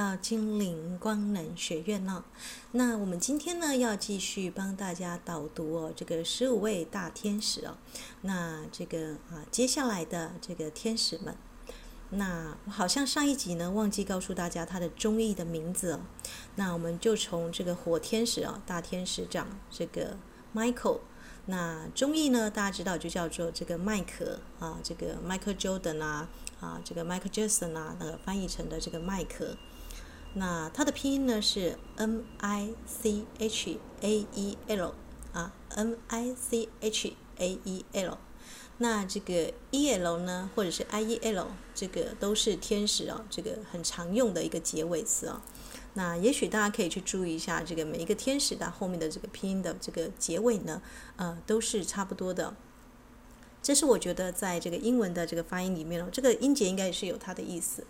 到精灵光能学院哦。那我们今天呢，要继续帮大家导读哦，这个十五位大天使哦。那这个啊，接下来的这个天使们，那我好像上一集呢忘记告诉大家他的中译的名字哦。那我们就从这个火天使哦，大天使长这个 Michael。那中译呢，大家知道就叫做这个麦克啊，这个 Michael Jordan 啊。啊，这个 Michael Jackson 啊，那个翻译成的这个麦克，那它的拼音呢是 M I C H A E L 啊，M I C H A E L。那这个 E L 呢，或者是 I E L，这个都是天使啊，这个很常用的一个结尾词啊。那也许大家可以去注意一下，这个每一个天使的后面的这个拼音的这个结尾呢，呃，都是差不多的。这是我觉得在这个英文的这个发音里面哦，这个音节应该也是有它的意思。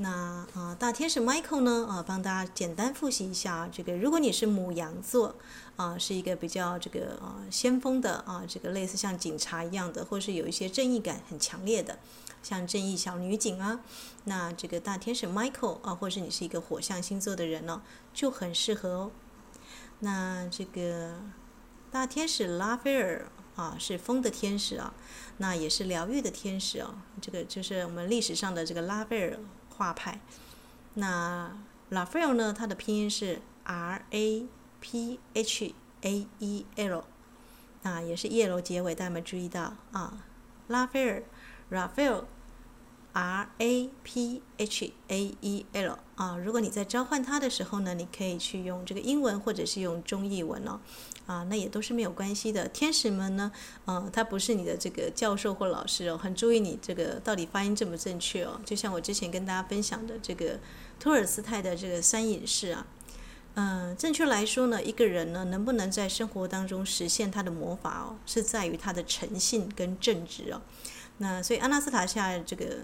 那啊、大天使 Michael 呢啊、帮大家简单复习一下这个，如果你是母羊座啊、是一个比较这个啊、先锋的啊、这个类似像警察一样的，或是有一些正义感很强烈的，像正义小女警啊。那这个大天使 Michael 啊、或是你是一个火象星座的人呢、就很适合哦。那这个大天使拉斐尔。啊，是风的天使啊，那也是疗愈的天使啊。这个就是我们历史上的这个拉斐尔画派。那拉斐尔呢，它的拼音是 R A P H A E L，啊，也是 E L 结尾，大家没注意到啊？拉斐尔，Raphael。R A P H A E L 啊，如果你在召唤它的时候呢，你可以去用这个英文或者是用中译文哦，啊，那也都是没有关系的。天使们呢，嗯，他不是你的这个教授或老师哦，很注意你这个到底发音正不正确哦。就像我之前跟大家分享的这个托尔斯泰的这个三隐士啊，嗯，正确来说呢，一个人呢能不能在生活当中实现他的魔法哦，是在于他的诚信跟正直哦。那所以阿纳斯塔夏这个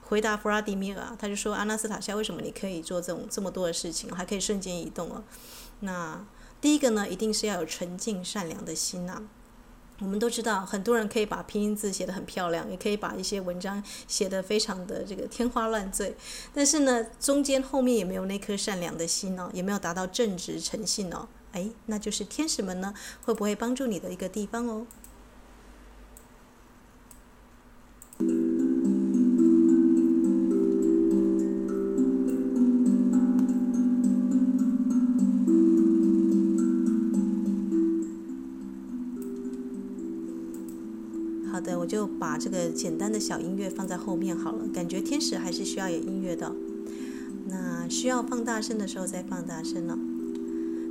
回答弗拉迪米尔啊，他就说阿纳斯塔夏，为什么你可以做这种这么多的事情，还可以瞬间移动哦？那第一个呢，一定是要有纯净善良的心呐。我们都知道，很多人可以把拼音字写得很漂亮，也可以把一些文章写得非常的这个天花乱坠，但是呢，中间后面也没有那颗善良的心哦，也没有达到正直诚信哦。哎，那就是天使们呢，会不会帮助你的一个地方哦？就把这个简单的小音乐放在后面好了。感觉天使还是需要有音乐的，那需要放大声的时候再放大声了。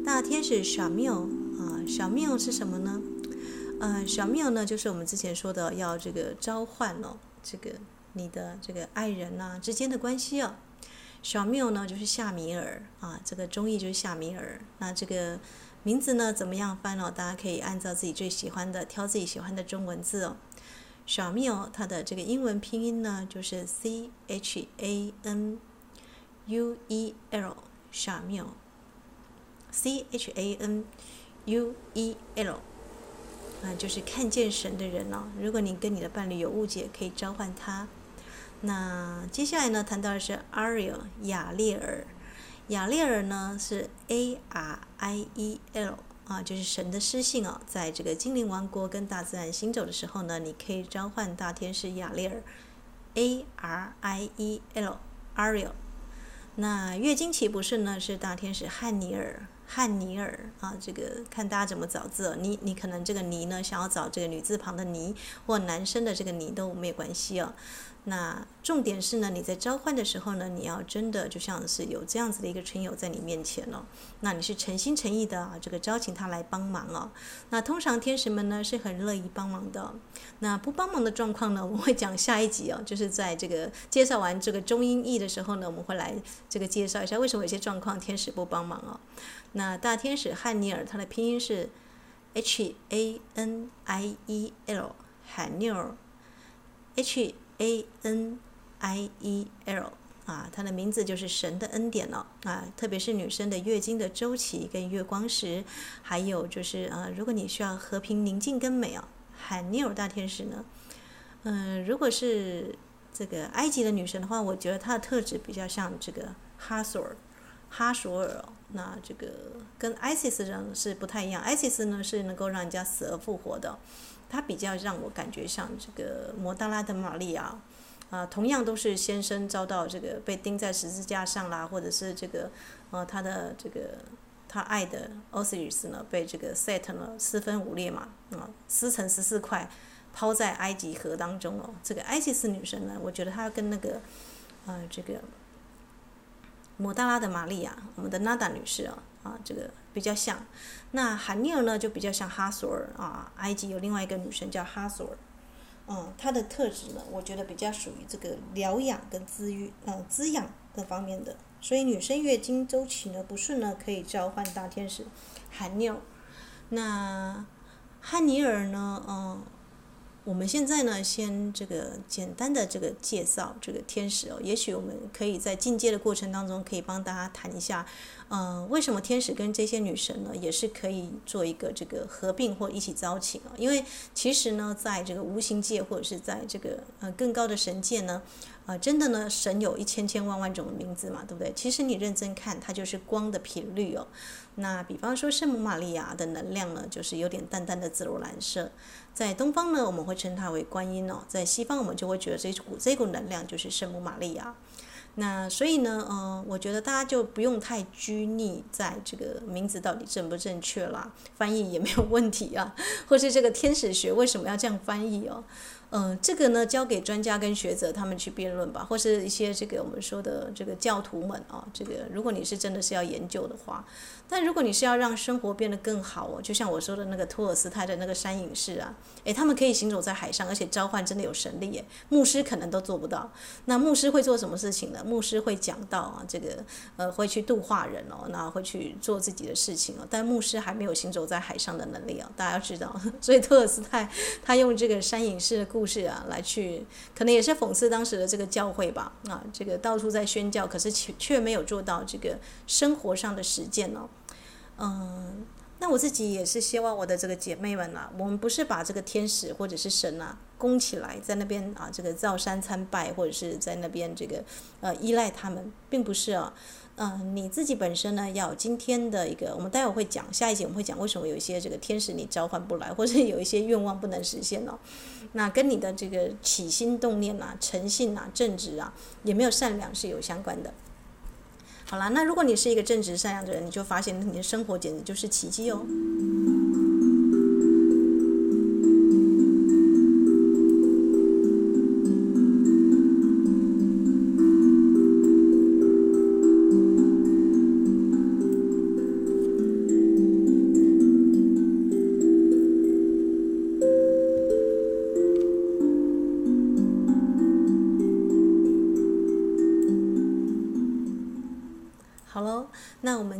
大天使小缪啊，小缪是什么呢？呃，小缪呢，就是我们之前说的要这个召唤哦，这个你的这个爱人呐、之间的关系哦。小缪呢，就是夏米尔啊，这个中译就是夏米尔。那这个名字呢，怎么样翻哦？大家可以按照自己最喜欢的，挑自己喜欢的中文字哦。小缪它的这个英文拼音呢，就是 C H A N U E L，小缪，C H A N U E L。啊，就是看见神的人哦。如果你跟你的伴侣有误解，可以召唤他。那接下来呢，谈到的是 Ariel 亚列尔。亚列尔呢是 A R I E L 啊，就是神的诗性哦。在这个精灵王国跟大自然行走的时候呢，你可以召唤大天使亚列尔。A R I E L Ariel。那月经期不顺呢，是大天使汉尼尔。汉尼尔啊，这个看大家怎么找字哦。你你可能这个尼呢，想要找这个女字旁的尼，或男生的这个尼都没有关系哦。那重点是呢，你在召唤的时候呢，你要真的就像是有这样子的一个群友在你面前哦。那你是诚心诚意的啊，这个邀请他来帮忙哦。那通常天使们呢是很乐意帮忙的。那不帮忙的状况呢，我们会讲下一集哦，就是在这个介绍完这个中英译的时候呢，我们会来这个介绍一下为什么有些状况天使不帮忙哦。那大天使汉尼尔，他的拼音是 H A N I E L，汉尼尔，H A N I E L 啊，它的名字就是神的恩典了。啊，特别是女生的月经的周期跟月光石，还有就是啊，如果你需要和平宁静跟美啊，汉尼尔大天使呢，嗯，如果是这个埃及的女神的话，我觉得她的特质比较像这个哈索尔，哈索尔。那这个跟 ISIS 呢是不太一样，ISIS 呢是能够让人家死而复活的，它比较让我感觉像这个摩大拉的玛利亚，啊，同样都是先生遭到这个被钉在十字架上啦，或者是这个呃他的这个他爱的 Osiris 呢被这个 Set 呢四分五裂嘛，啊撕成十四块，抛在埃及河当中哦，这个 ISIS 女神呢，我觉得她跟那个呃这个。摩大拉的玛利亚，我们的娜达女士啊，啊，这个比较像。那韩尼尔呢，就比较像哈索尔啊。埃及有另外一个女神叫哈索尔，嗯，她的特质呢，我觉得比较属于这个疗养跟滋育，嗯，滋养各方面的。所以女生月经周期呢不顺呢，可以召唤大天使韩尼尔。那汉尼尔呢，嗯。我们现在呢，先这个简单的这个介绍这个天使哦，也许我们可以在进阶的过程当中，可以帮大家谈一下，嗯、呃，为什么天使跟这些女神呢，也是可以做一个这个合并或一起招请啊？因为其实呢，在这个无形界或者是在这个呃更高的神界呢，啊、真的呢，神有一千千万万种的名字嘛，对不对？其实你认真看，它就是光的频率哦。那比方说圣母玛利亚的能量呢，就是有点淡淡的紫罗兰色。在东方呢，我们会称它为观音哦；在西方，我们就会觉得这股这股能量就是圣母玛利亚。那所以呢，呃，我觉得大家就不用太拘泥在这个名字到底正不正确啦，翻译也没有问题啊，或是这个天使学为什么要这样翻译哦？嗯、这个呢，交给专家跟学者他们去辩论吧，或是一些这个我们说的这个教徒们啊，这个如果你是真的是要研究的话，但如果你是要让生活变得更好哦，就像我说的那个托尔斯泰的那个山隐士啊，诶，他们可以行走在海上，而且召唤真的有神力耶，牧师可能都做不到。那牧师会做什么事情呢？牧师会讲道啊，这个呃会去度化人哦，那会去做自己的事情哦，但牧师还没有行走在海上的能力哦，大家要知道。所以托尔斯泰他用这个山隐士的故事啊，来去可能也是讽刺当时的这个教会吧啊，这个到处在宣教，可是却却没有做到这个生活上的实践哦。嗯，那我自己也是希望我的这个姐妹们啊，我们不是把这个天使或者是神啊供起来，在那边啊这个造山参拜，或者是在那边这个呃依赖他们，并不是啊。嗯，你自己本身呢，要今天的一个，我们待会会讲，下一集我们会讲为什么有一些这个天使你召唤不来，或者有一些愿望不能实现哦。那跟你的这个起心动念啊、诚信啊、正直啊，也没有善良是有相关的。好啦，那如果你是一个正直善良的人，你就发现你的生活简直就是奇迹哦。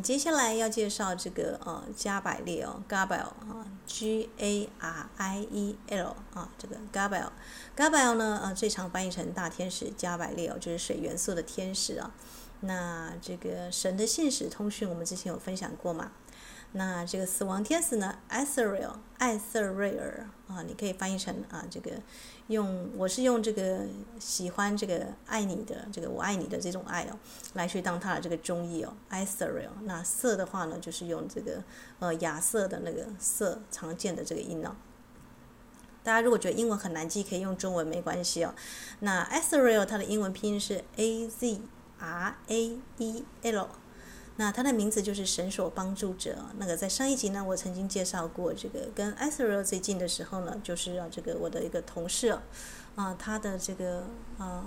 接下来要介绍这个呃加百列哦，Gabriel 啊，G A R I E L 啊，这个 Gabriel，Gabriel 呢呃最常翻译成大天使加百列哦，就是水元素的天使啊。那这个神的信使通讯我们之前有分享过嘛？那这个死亡天使呢，Azrael 艾瑟瑞尔啊，你可以翻译成啊这个。用我是用这个喜欢这个爱你的这个我爱你的这种爱哦，来去当它的这个中译哦，Israel。那色的话呢，就是用这个呃亚瑟的那个色常见的这个音哦。大家如果觉得英文很难记，可以用中文没关系哦。那 Israel 它的英文拼音是 A Z R A E L。那他的名字就是神所帮助者。那个在上一集呢，我曾经介绍过这个跟 Israel 最近的时候呢，就是啊这个我的一个同事啊，他的这个啊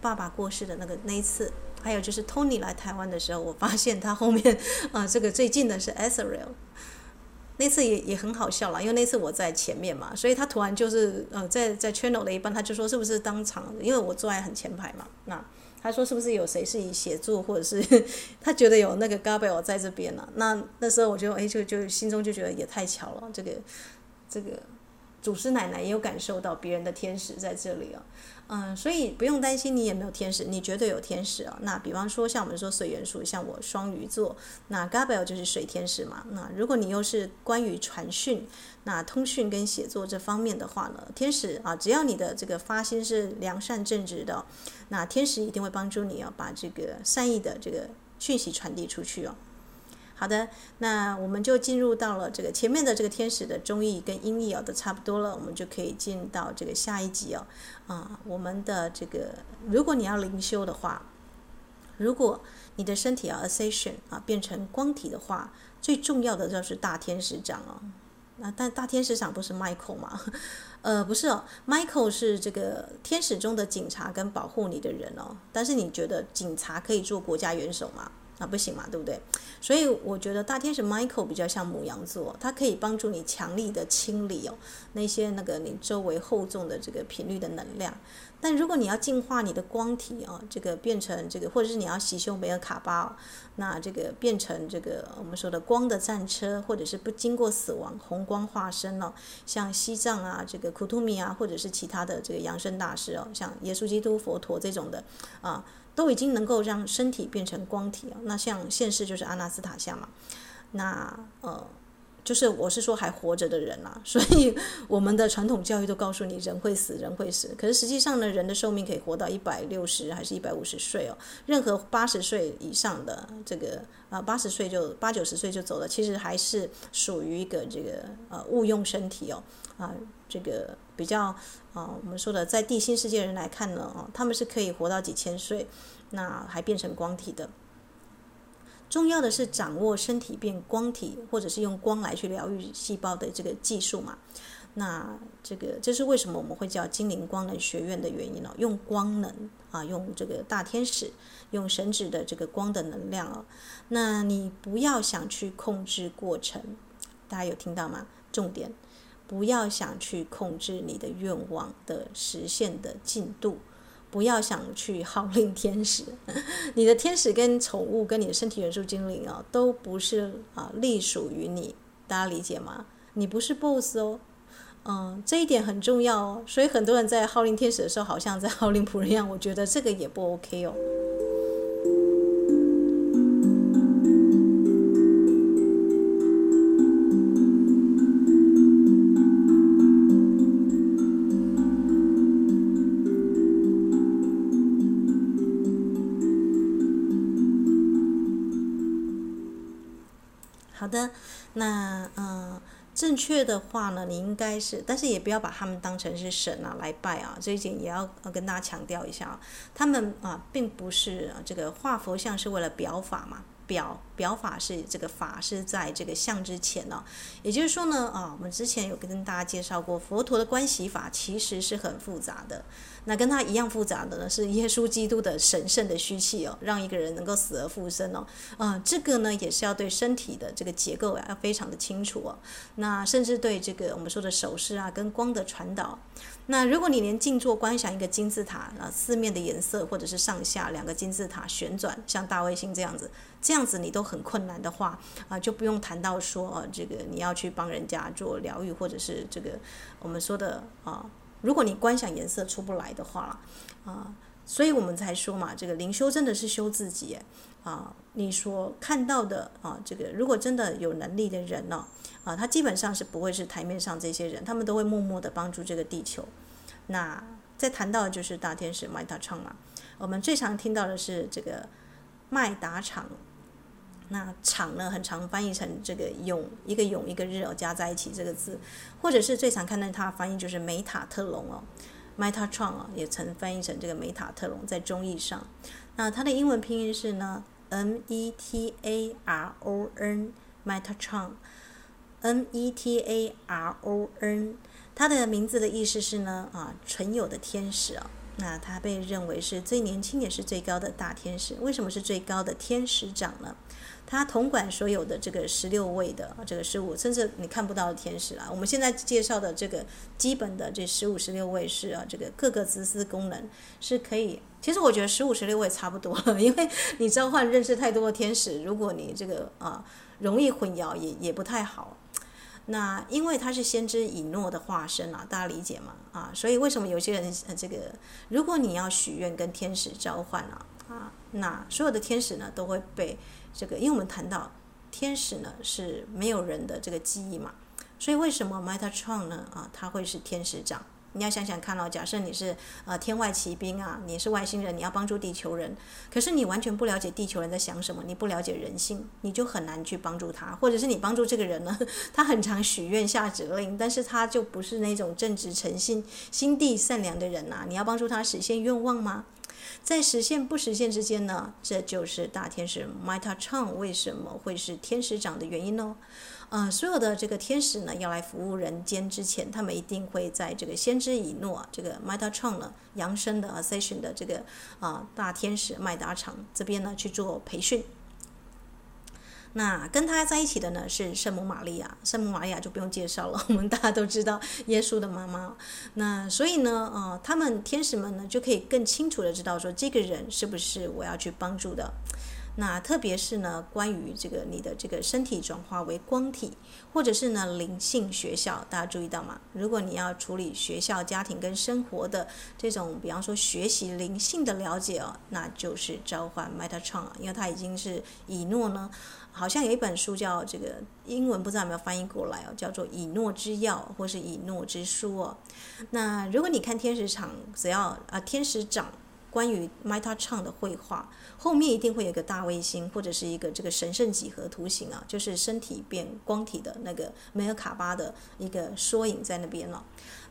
爸爸过世的那个那一次，还有就是 Tony 来台湾的时候，我发现他后面啊这个最近的是 Israel，那次也也很好笑了，因为那次我在前面嘛，所以他突然就是呃在在 channel 的一半，他就说是不是当场，因为我坐在很前排嘛，那。他说：“是不是有谁是以协助，或者是 他觉得有那个 Gabriel 在这边呢、那那时候我就哎，就就心中就觉得也太巧了。这个这个祖师奶奶也有感受到别人的天使在这里啊。嗯，所以不用担心你也没有天使，你绝对有天使哦。那比方说像我们说水元素，像我双鱼座，那 Gabriel 就是水天使嘛。那如果你又是关于传讯、那通讯跟写作这方面的话呢，天使啊，只要你的这个发心是良善正直的，那天使一定会帮助你哦，把这个善意的这个讯息传递出去哦。好的，那我们就进入到了这个前面的这个天使的中译跟音译哦，都差不多了，我们就可以进到这个下一集哦。啊，我们的这个，如果你要灵修的话，如果你的身体要 ascension 啊，变成光体的话，最重要的就是大天使长哦。那但大天使长不是 Michael 吗？呃，不是哦，Michael 是这个天使中的警察跟保护你的人哦。但是你觉得警察可以做国家元首吗？啊，不行嘛，对不对？所以我觉得大天使 Michael 比较像母羊座，它可以帮助你强力的清理哦那些那个你周围厚重的这个频率的能量。但如果你要净化你的光体啊，这个变成这个，或者是你要洗修梅尔卡巴，那这个变成这个我们说的光的战车，或者是不经过死亡红光化身了，像西藏啊，这个库图米啊，或者是其他的这个扬升大师哦，像耶稣基督、佛陀这种的啊。都已经能够让身体变成光体啊，那像现世就是阿纳斯塔夏嘛，那呃，就是我是说还活着的人啦，所以我们的传统教育都告诉你人会死，人会死，可是实际上呢，人的寿命可以活到一百六十还是一百五十岁哦，任何八十岁以上的这个啊八十岁就八九十岁就走了，其实还是属于一个这个呃误用身体哦。啊这个。比较啊，我们说的在地心世界人来看呢，哦，他们是可以活到几千岁，那还变成光体的。重要的是掌握身体变光体，或者是用光来去疗愈细胞的这个技术嘛。那这个这是为什么我们会叫精灵光能学院的原因哦，用光能啊，用这个大天使，用神指的这个光的能量哦。那你不要想去控制过程，大家有听到吗？重点。不要想去控制你的愿望的实现的进度，不要想去号令天使，你的天使跟宠物跟你的身体元素精灵啊，都不是啊隶属于你，大家理解吗？你不是 boss 哦，嗯，这一点很重要哦，所以很多人在号令天使的时候，好像在号令仆人一样，我觉得这个也不 OK 哦。的，那嗯，正确的话呢，你应该是，但是也不要把他们当成是神啊来拜啊，这一点也要跟大家强调一下啊，他们啊并不是这个画佛像是为了表法嘛。表表法是这个法是在这个相之前呢，也就是说呢，啊，我们之前有跟大家介绍过，佛陀的观息法其实是很复杂的。那跟他一样复杂的呢，是耶稣基督的神圣的虚气哦，让一个人能够死而复生哦，啊，这个呢也是要对身体的这个结构要非常的清楚哦。那甚至对这个我们说的手势啊，跟光的传导。那如果你连静坐观想一个金字塔啊，四面的颜色或者是上下两个金字塔旋转，像大卫星这样子，这样子你都很困难的话啊，就不用谈到说啊，这个你要去帮人家做疗愈，或者是这个我们说的啊，如果你观想颜色出不来的话啊，所以我们才说嘛，这个灵修真的是修自己啊，你所看到的啊，这个如果真的有能力的人呢。啊，他基本上是不会是台面上这些人，他们都会默默的帮助这个地球。那再谈到就是大天使麦达昌嘛，我们最常听到的是这个麦达场。那场呢，很常翻译成这个永一个永一个日哦，加在一起这个字，或者是最常看到它翻译就是梅塔特隆哦，麦达创啊，也曾翻译成这个梅塔特隆，在中译上。那它的英文拼音是呢，Metaron Metatron，Metaron 它的名字的意思是呢啊，纯有的天使啊。那它被认为是最年轻也是最高的大天使。为什么是最高的天使长呢？他统管所有的这个十六位的这个十五，甚至你看不到的天使啊。我们现在介绍的这个基本的这十五十六位是啊，这个各个自私功能是可以。其实我觉得十五十六位差不多了，因为你召唤认识太多的天使，如果你这个啊容易混淆也也不太好。那因为他是先知以诺的化身啊，大家理解吗？啊，所以为什么有些人，这个如果你要许愿跟天使召唤啊，啊，那所有的天使呢都会被这个，因为我们谈到天使呢是没有人的这个记忆嘛，所以为什么 Metatron 呢啊，他会是天使长？你要想想看哦，假设你是呃天外奇兵啊，你是外星人，你要帮助地球人，可是你完全不了解地球人在想什么，你不了解人性，你就很难去帮助他，或者是你帮助这个人呢，他很常许愿下指令，但是他就不是那种正直诚信、心地善良的人呐、你要帮助他实现愿望吗？在实现不实现之间呢，这就是大天使 Meta Chan 为什么会是天使长的原因哦。呃，所有的这个天使呢，要来服务人间之前，他们一定会在这个先知以诺这个 Meta Chan 呢，扬声的 Ascension 的这个啊、大天使麦达场这边呢去做培训。那跟他在一起的呢是圣母玛利亚，圣母玛利亚就不用介绍了，我们大家都知道耶稣的妈妈。那所以呢，呃，他们天使们呢就可以更清楚的知道说，这个人是不是我要去帮助的。那特别是呢，关于这个你的这个身体转化为光体，或者是呢灵性学校，大家注意到吗？如果你要处理学校、家庭跟生活的这种，比方说学习灵性的了解哦，那就是召唤 Metatron，因为它已经是以诺呢，好像有一本书叫这个英文不知道有没有翻译过来哦，叫做《以诺之药》或是《以诺之书》哦。那如果你看天使场，只要啊天使长。关于 Metatron 的绘画，后面一定会有一个大卫星，或者是一个这个神圣几何图形啊，就是身体变光体的那个梅尔卡巴的一个缩影在那边了。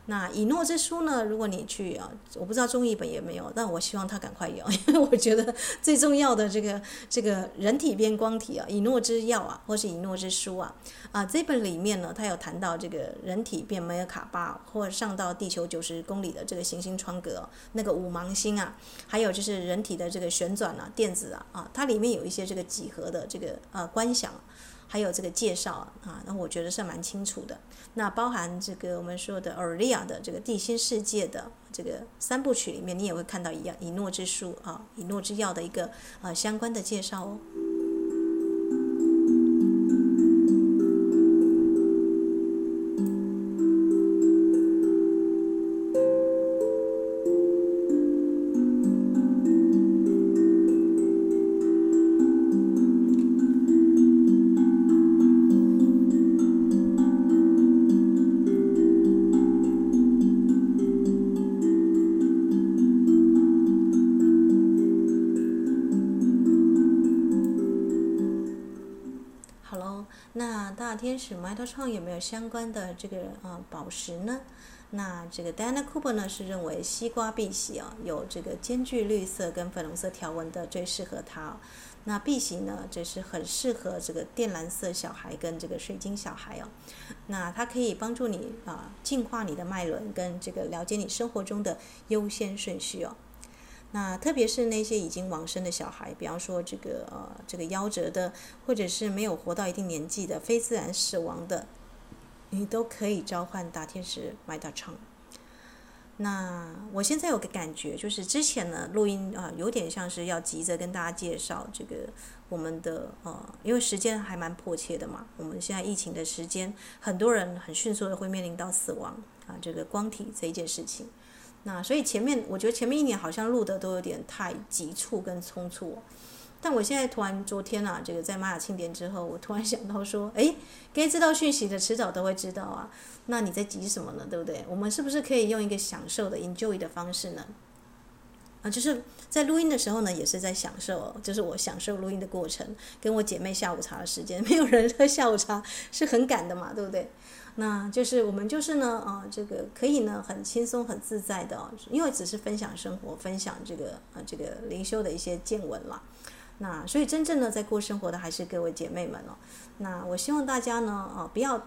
那以诺之书呢？如果你去啊，我不知道中译本有没有，但我希望他赶快有，因为我觉得最重要的这个这个人体变光体啊，以诺之药啊，或是以诺之书啊，啊这本里面呢，它有谈到这个人体变梅尔卡巴，或上到地球九十公里的这个行星窗格，那个五芒星啊，还有就是人体的这个旋转啊，电子啊，啊，它里面有一些这个几何的这个呃观想。还有这个介绍啊，那我觉得是蛮清楚的。那包含这个我们说的奥利亚的这个地心世界的这个三部曲里面，你也会看到一样以诺之书啊，以诺之药的一个呃相关的介绍哦。天使 Metatron 有没有相关的这个啊宝石呢？那这个 Diana Cooper 呢是认为西瓜碧玺啊有这个兼具绿色跟粉红色条纹的最适合它。那碧玺呢，这是很适合这个靛蓝色小孩跟这个水晶小孩哦。那它可以帮助你啊净化你的脉轮跟这个了解你生活中的优先顺序哦。那特别是那些已经往生的小孩，比方说这个呃这个夭折的，或者是没有活到一定年纪的非自然死亡的，你都可以召唤大天使 Metatron。那我现在有个感觉，就是之前呢录音啊、有点像是要急着跟大家介绍这个我们的呃，因为时间还蛮迫切的嘛。我们现在疫情的时间，很多人很迅速的会面临到死亡啊，这个光体这一件事情。那所以前面我觉得前面一年好像录的都有点太急促跟匆促，但我现在突然昨天啊，这个在玛雅庆典之后，我突然想到说，哎，该知道讯息的迟早都会知道啊，那你在急什么呢？对不对？我们是不是可以用一个享受的 enjoy 的方式呢？啊，就是在录音的时候呢，也是在享受，就是我享受录音的过程，跟我姐妹下午茶的时间，没有人喝下午茶是很赶的嘛，对不对？那就是我们就是呢，啊，这个可以呢，很轻松、很自在的，因为只是分享生活、分享这个啊，这个灵修的一些见闻啦。那所以真正的在过生活的还是各位姐妹们哦。那我希望大家呢，啊，不要。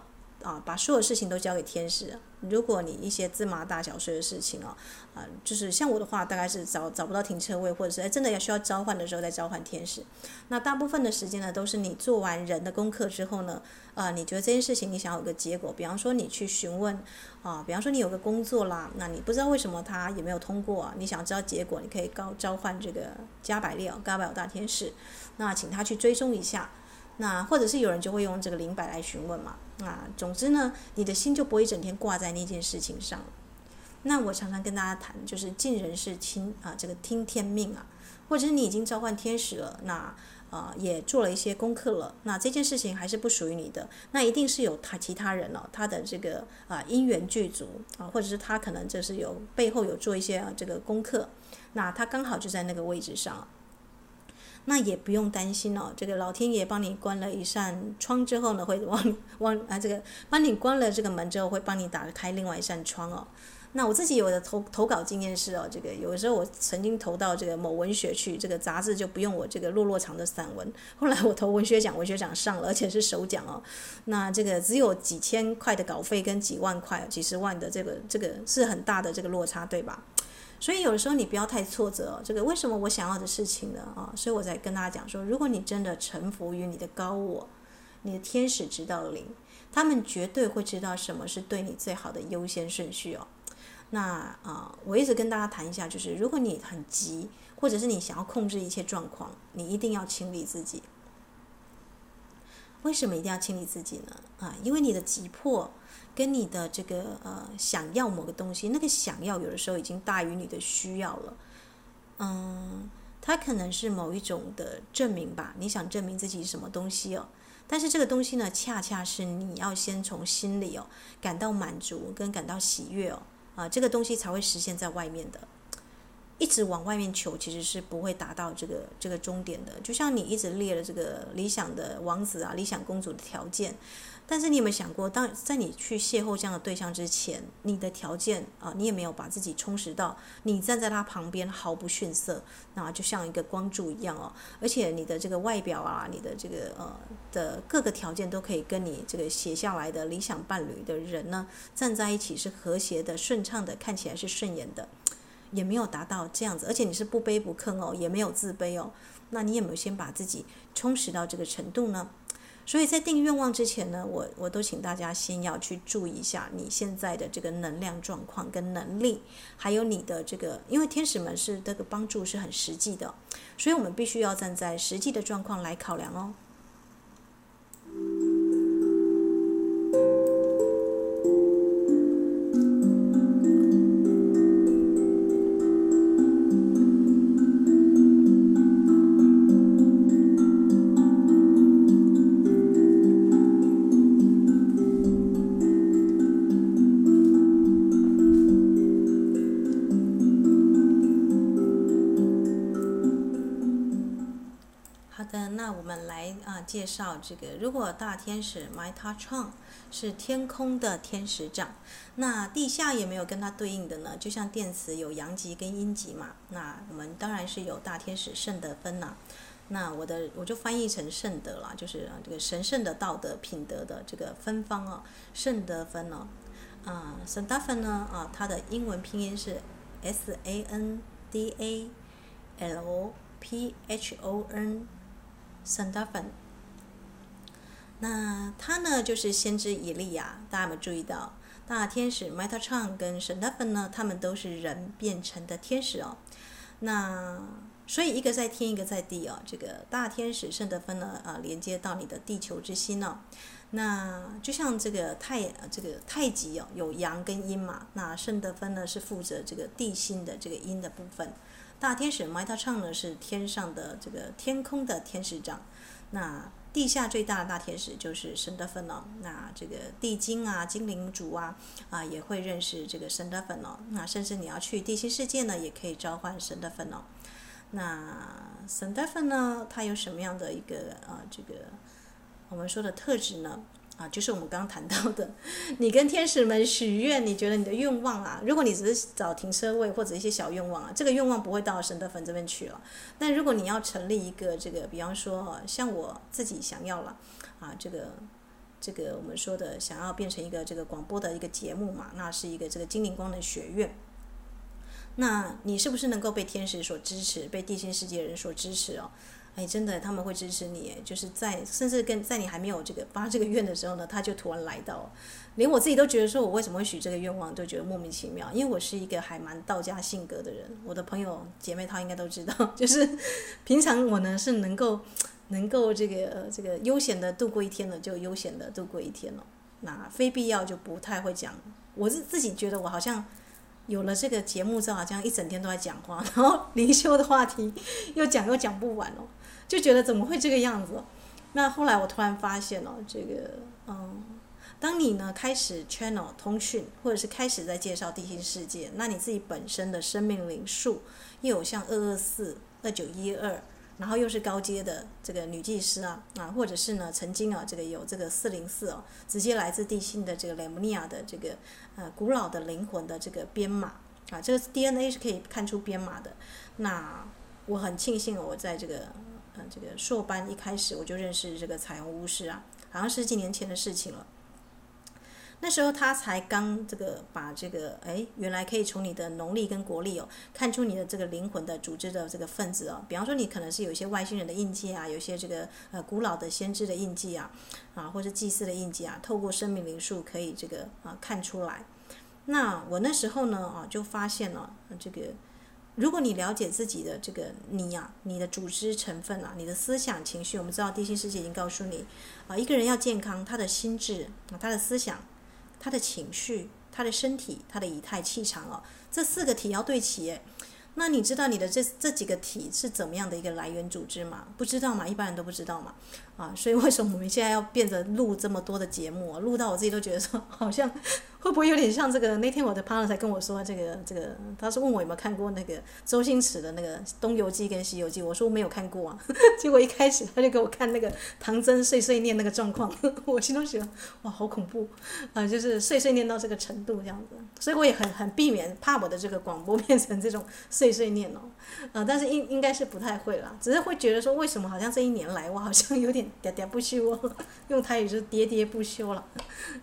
啊，把所有事情都交给天使。如果你一些芝麻大小事的事情啊，啊，就是像我的话，大概是找找不到停车位，或者是真的要需要召唤的时候再召唤天使。那大部分的时间呢，都是你做完人的功课之后呢，啊，你觉得这件事情你想有个结果，比方说你去询问啊，比方说你有个工作啦，那你不知道为什么他也没有通过，你想知道结果，你可以告召唤这个加百列哦，加百列大天使，那请他去追踪一下。那或者是有人就会用这个灵摆来询问嘛。啊，总之呢，你的心就不会整天挂在那件事情上。那我常常跟大家谈，就是尽人事听啊，这个听天命啊，或者是你已经召唤天使了，那啊也做了一些功课了，那这件事情还是不属于你的，那一定是有他其他人了、他的这个啊因缘具足啊，或者是他可能就是有背后有做一些啊这个功课，那他刚好就在那个位置上。那也不用担心哦，这个老天爷帮你关了一扇窗之后呢，会往往啊这个帮你关了这个门之后，会帮你打开另外一扇窗哦。那我自己有的投投稿经验是哦，这个有时候我曾经投到这个某文学去，这个杂志就不用我这个落落长的散文，后来我投文学奖，文学奖上了，而且是首奖哦。那这个只有几千块的稿费跟几万块、几十万的这个这个是很大的这个落差，对吧？所以有的时候你不要太挫折，这个为什么我想要的事情呢？啊，所以我在跟大家讲说，如果你真的臣服于你的高我，你的天使指导灵，他们绝对会知道什么是对你最好的优先顺序哦。那啊，我一直跟大家谈一下，就是如果你很急，或者是你想要控制一切状况，你一定要清理自己。为什么一定要清理自己呢？啊，因为你的急迫。跟你的这个呃想要某个东西，那个想要有的时候已经大于你的需要了，嗯，它可能是某一种的证明吧，你想证明自己什么东西哦，但是这个东西呢，恰恰是你要先从心里哦感到满足跟感到喜悦哦，啊，这个东西才会实现在外面的。一直往外面求，其实是不会达到这个这个终点的。就像你一直列了这个理想的王子啊、理想公主的条件，但是你有没有想过，当在你去邂逅这样的对象之前，你的条件啊，你也没有把自己充实到，你站在他旁边毫不逊色，那就像一个光柱一样哦。而且你的这个外表啊，你的这个呃的各个条件都可以跟你这个写下来的理想伴侣的人呢站在一起，是和谐的、顺畅的，看起来是顺眼的。也没有达到这样子，而且你是不卑不亢哦，也没有自卑哦。那你有没有先把自己充实到这个程度呢？所以在定愿望之前呢，我我都请大家先要去注意一下你现在的这个能量状况跟能力，还有你的这个，因为天使们是这个帮助是很实际的，所以我们必须要站在实际的状况来考量哦。介绍这个，如果大天使 Metatron 是天空的天使长，那地下也没有跟它对应的呢？就像电磁有阳极跟阴极嘛，那我们当然是有大天使圣德芬呐。那我的我就翻译成圣德了，就是这个神圣的道德品德的这个芬芳哦，圣德芬哦，啊，圣德芬呢啊，它的英文拼音是 S A N D A L P H O N，圣德芬。那他呢，就是先知以利亚，大家有没有注意到？大天使 Metatron 跟圣德芬呢，他们都是人变成的天使哦。那所以一个在天，一个在地哦。这个大天使圣德芬呢，啊，连接到你的地球之心哦。那就像这个太这个太极哦，有阳跟阴嘛。那圣德芬呢，是负责这个地心的这个阴的部分。大天使 Metatron 呢，是天上的这个天空的天使长。那地下最大的大天使就是圣德芬哦，那这个地精啊、精灵族啊啊也会认识这个圣德芬哦。那甚至你要去地心世界呢，也可以召唤圣德芬哦。那圣德芬呢，它有什么样的一个啊这个我们说的特质呢？啊，就是我们刚刚谈到的，你跟天使们许愿，你觉得你的愿望啊，如果你只是找停车位或者一些小愿望啊，这个愿望不会到神的坟这边去了。但如果你要成立一个这个，比方说像我自己想要了，啊，这个这个我们说的想要变成一个这个广播的一个节目嘛，那是一个这个精灵光能学院。那你是不是能够被天使所支持，被地心世界人所支持哦？哎，真的，他们会支持你。就是在甚至跟在你还没有这个发这个愿的时候呢，他就突然来到，连我自己都觉得说，我为什么会许这个愿望，都觉得莫名其妙。因为我是一个还蛮道家性格的人，我的朋友姐妹她应该都知道，就是平常我呢是能够能够这个、呃、这个悠闲的度过一天了，就悠闲的度过一天了。那非必要就不太会讲。我是自己觉得我好像有了这个节目之后，好像一整天都在讲话，然后灵修的话题又讲又讲不完哦，就觉得怎么会这个样子？那后来我突然发现哦，这个嗯，当你呢开始 channel 通讯，或者是开始在介绍地心世界，那你自己本身的生命灵数又有像二二四、二九一二。然后又是高阶的这个女祭司啊啊，或者是呢曾经啊这个有这个四零四哦，直接来自地心的这个雷姆尼亚的这个呃古老的灵魂的这个编码啊，这个 DNA 是可以看出编码的。那我很庆幸我在这个呃这个硕班一开始我就认识这个彩虹巫师啊，好像十几年前的事情了。那时候他才刚这个把这个哎，原来可以从你的农历跟国历哦，看出你的这个灵魂的组织的这个分子哦。比方说你可能是有一些外星人的印记啊，有些这个呃古老的先知的印记啊，啊或者祭祀的印记啊，透过生命灵数可以这个啊看出来。那我那时候呢啊就发现了这个，如果你了解自己的这个你呀、啊，你的组织成分啊，你的思想情绪，我们知道地心世界已经告诉你啊，一个人要健康，他的心智啊，他的思想。他的情绪、他的身体、他的仪态、气场哦，这四个体要对齐。那你知道你的这这几个体是怎么样的一个来源组织吗？不知道吗？一般人都不知道嘛。啊，所以为什么我们现在要变着录这么多的节目？录到我自己都觉得说好像。会不会有点像这个？那天我的 partner 才跟我说，这个这个，他是问我有没有看过那个周星驰的那个《东游记》跟《西游记》，我说我没有看过啊。结果一开始他就给我看那个唐僧碎碎念那个状况，我心中想，哇，好恐怖啊！就是碎碎念到这个程度这样子，所以我也很很避免怕我的这个广播变成这种碎碎念哦。啊，但是应应该是不太会啦，只是会觉得说，为什么好像这一年来我好像有点喋喋不休哦，用台语就是喋喋不休了，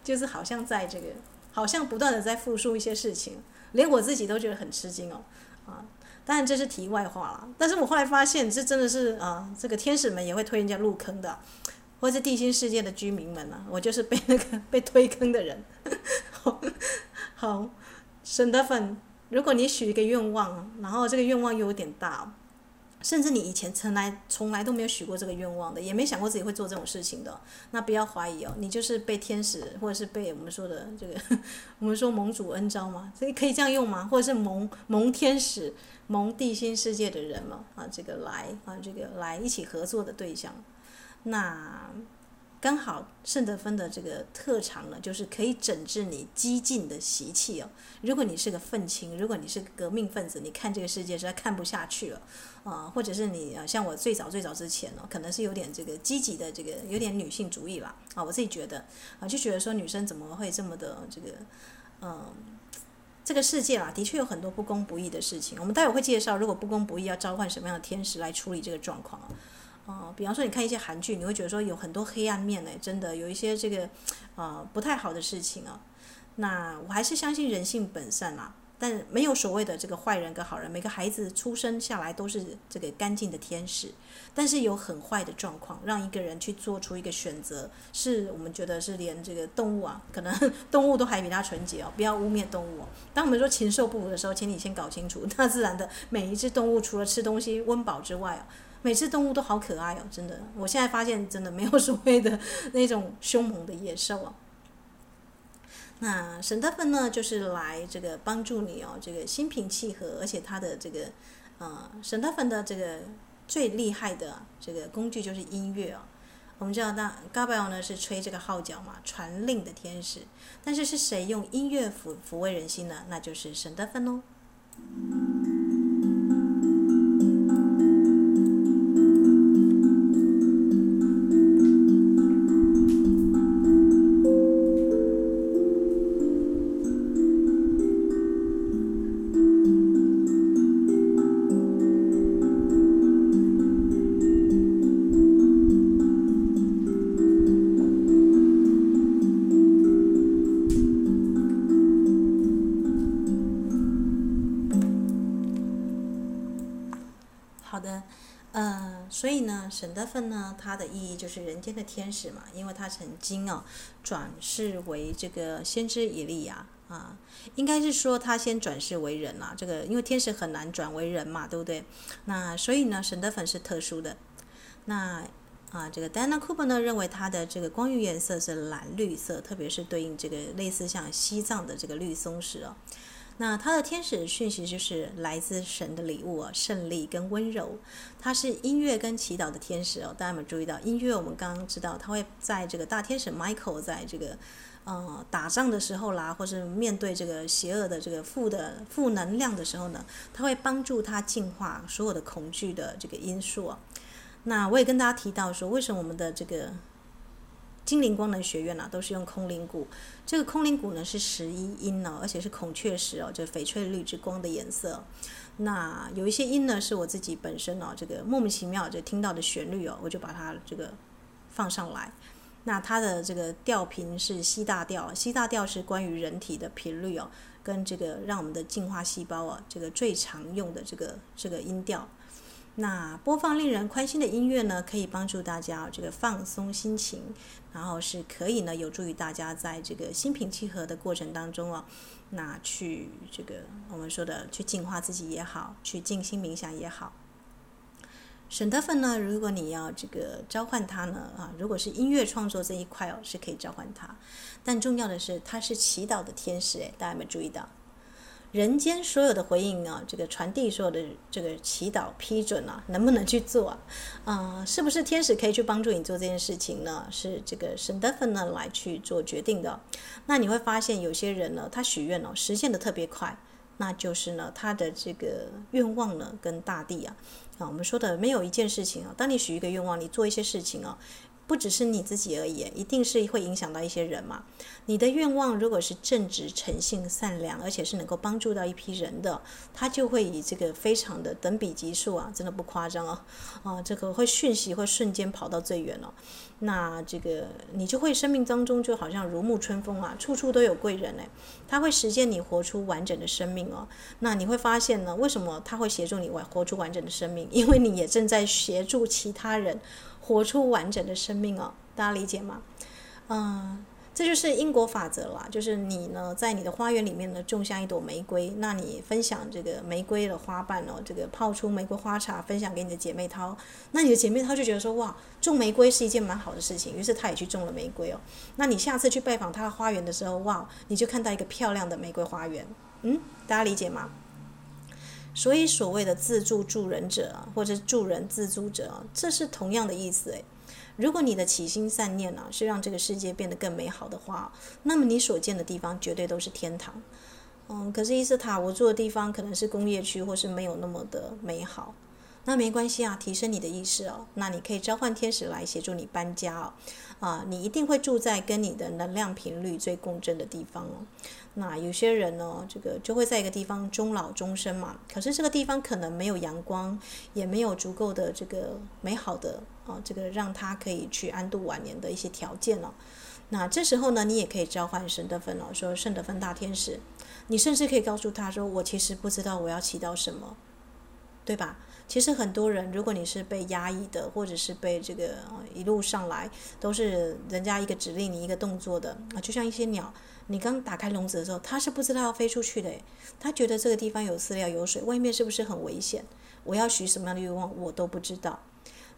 就是好像在这个。好像不断的在复述一些事情，连我自己都觉得很吃惊哦，啊，当然这是题外话了。但是我后来发现，这真的是啊，这个天使们也会推人家入坑的，或者地心世界的居民们呢、啊，我就是被那个 被推坑的人。好，好，沈德粉，如果你许一个愿望，然后这个愿望又有点大。甚至你以前从来从来都没有许过这个愿望的，也没想过自己会做这种事情的，那不要怀疑哦，你就是被天使或者是被我们说的这个，我们说蒙主恩召嘛？所以可以这样用吗？或者是蒙蒙天使、蒙地心世界的人嘛？啊，这个来啊，这个来一起合作的对象，那。刚好圣德芬的这个特长呢，就是可以整治你激进的习气哦。如果你是个愤青，如果你是革命分子，你看这个世界实在看不下去了，啊，或者是你啊，像我最早最早之前呢，可能是有点这个积极的这个有点女性主义啦，啊，我自己觉得啊，就觉得说女生怎么会这么的这个，嗯，这个世界啊，的确有很多不公不义的事情。我们待会会介绍，如果不公不义要召唤什么样的天使来处理这个状况啊。哦，比方说你看一些韩剧，你会觉得说有很多黑暗面呢，真的有一些这个，呃，不太好的事情啊。那我还是相信人性本善啦，但没有所谓的这个坏人跟好人。每个孩子出生下来都是这个干净的天使，但是有很坏的状况，让一个人去做出一个选择，是我们觉得是连这个动物啊，可能 动物都还比他纯洁哦。不要污蔑动物哦。当我们说禽兽不如的时候，请你先搞清楚，大自然的每一只动物除了吃东西温饱之外哦。每只动物都好可爱哦，真的。我现在发现，真的没有所谓的那种凶猛的野兽啊。那沈德芬呢，就是来这个帮助你哦，这个心平气和，而且他的这个，呃，沈德芬的这个最厉害的这个工具就是音乐哦。我们知道，那 Gabriel 呢是吹这个号角嘛，传令的天使。但是是谁用音乐抚抚慰人心呢？那就是沈德芬哦。份呢，它的意义就是人间的天使嘛，因为他曾经啊转世为这个先知以利亚啊，应该是说他先转世为人啦。这个因为天使很难转为人嘛，对不对？那所以呢，神的粉是特殊的。那啊，这个 Diana Cooper 呢认为它的这个光晕颜色是蓝绿色，特别是对应这个类似像西藏的这个绿松石哦。那他的天使讯息就是来自神的礼物啊，胜利跟温柔。他是音乐跟祈祷的天使哦。大家有没有注意到音乐？我们刚刚知道，他会在这个大天使 Michael 在这个呃打仗的时候啦，或是面对这个邪恶的这个负的负能量的时候呢，他会帮助他净化所有的恐惧的这个因素啊。那我也跟大家提到说，为什么我们的这个精灵光能学院呢、都是用空灵鼓？这个空灵鼓呢是十一音呢，而且是孔雀石哦，就翡翠绿之光的颜色。那有一些音呢，是我自己本身哦，这个莫名其妙就听到的旋律哦，我就把它这个放上来。那它的这个调频是 C 大调，C 大调是关于人体的频率哦，跟这个让我们的净化细胞啊，这个最常用的这个这个音调。那播放令人宽心的音乐呢，可以帮助大家这个放松心情，然后是可以呢有助于大家在这个心平气和的过程当中哦，那去这个我们说的去净化自己也好，去静心冥想也好。沈德芬呢，如果你要这个召唤他呢啊，如果是音乐创作这一块哦，是可以召唤他，但重要的是他是祈祷的天使诶，大家有没有注意到？人间所有的回应啊，这个传递所有的这个祈祷批准啊，能不能去做啊？啊、是不是天使可以去帮助你做这件事情呢？是这个圣德芬呢来去做决定的。那你会发现有些人呢，他许愿哦，实现的特别快，那就是呢，他的这个愿望呢，跟大地啊，啊，我们说的没有一件事情啊，当你许一个愿望，你做一些事情啊。不只是你自己而已，一定是会影响到一些人嘛。你的愿望如果是正直、诚信、善良，而且是能够帮助到一批人的，他就会以这个非常的等比级数啊，真的不夸张啊，啊，这个会讯息会瞬间跑到最远了。那这个你就会生命当中就好像如沐春风啊，处处都有贵人哎，他会实现你活出完整的生命哦。那你会发现呢，为什么他会协助你完活出完整的生命？因为你也正在协助其他人。活出完整的生命哦，大家理解吗？嗯，这就是因果法则啦。就是你呢，在你的花园里面呢，种下一朵玫瑰，那你分享这个玫瑰的花瓣哦，这个泡出玫瑰花茶，分享给你的姐妹淘，那你的姐妹淘就觉得说，哇，种玫瑰是一件蛮好的事情，于是她也去种了玫瑰哦。那你下次去拜访她的花园的时候，哇，你就看到一个漂亮的玫瑰花园，嗯，大家理解吗？所以，所谓的自助助人者，或者助人自助者，这是同样的意思诶。如果你的起心善念啊，是让这个世界变得更美好的话，那么你所见的地方绝对都是天堂。嗯，可是伊斯塔我住的地方可能是工业区，或是没有那么的美好。那没关系啊，提升你的意识哦。那你可以召唤天使来协助你搬家哦。啊，你一定会住在跟你的能量频率最共振的地方哦。那有些人呢，这个就会在一个地方终老终生嘛。可是这个地方可能没有阳光，也没有足够的这个美好的啊，这个让他可以去安度晚年的一些条件了。那这时候呢，你也可以召唤圣德芬哦，说圣德芬大天使，你甚至可以告诉他说，我其实不知道我要祈祷什么，对吧？其实很多人，如果你是被压抑的，或者是被这个一路上来都是人家一个指令你一个动作的啊，就像一些鸟，你刚打开笼子的时候，它是不知道要飞出去的，它觉得这个地方有饲料有水，外面是不是很危险？我要许什么样的愿望，我都不知道。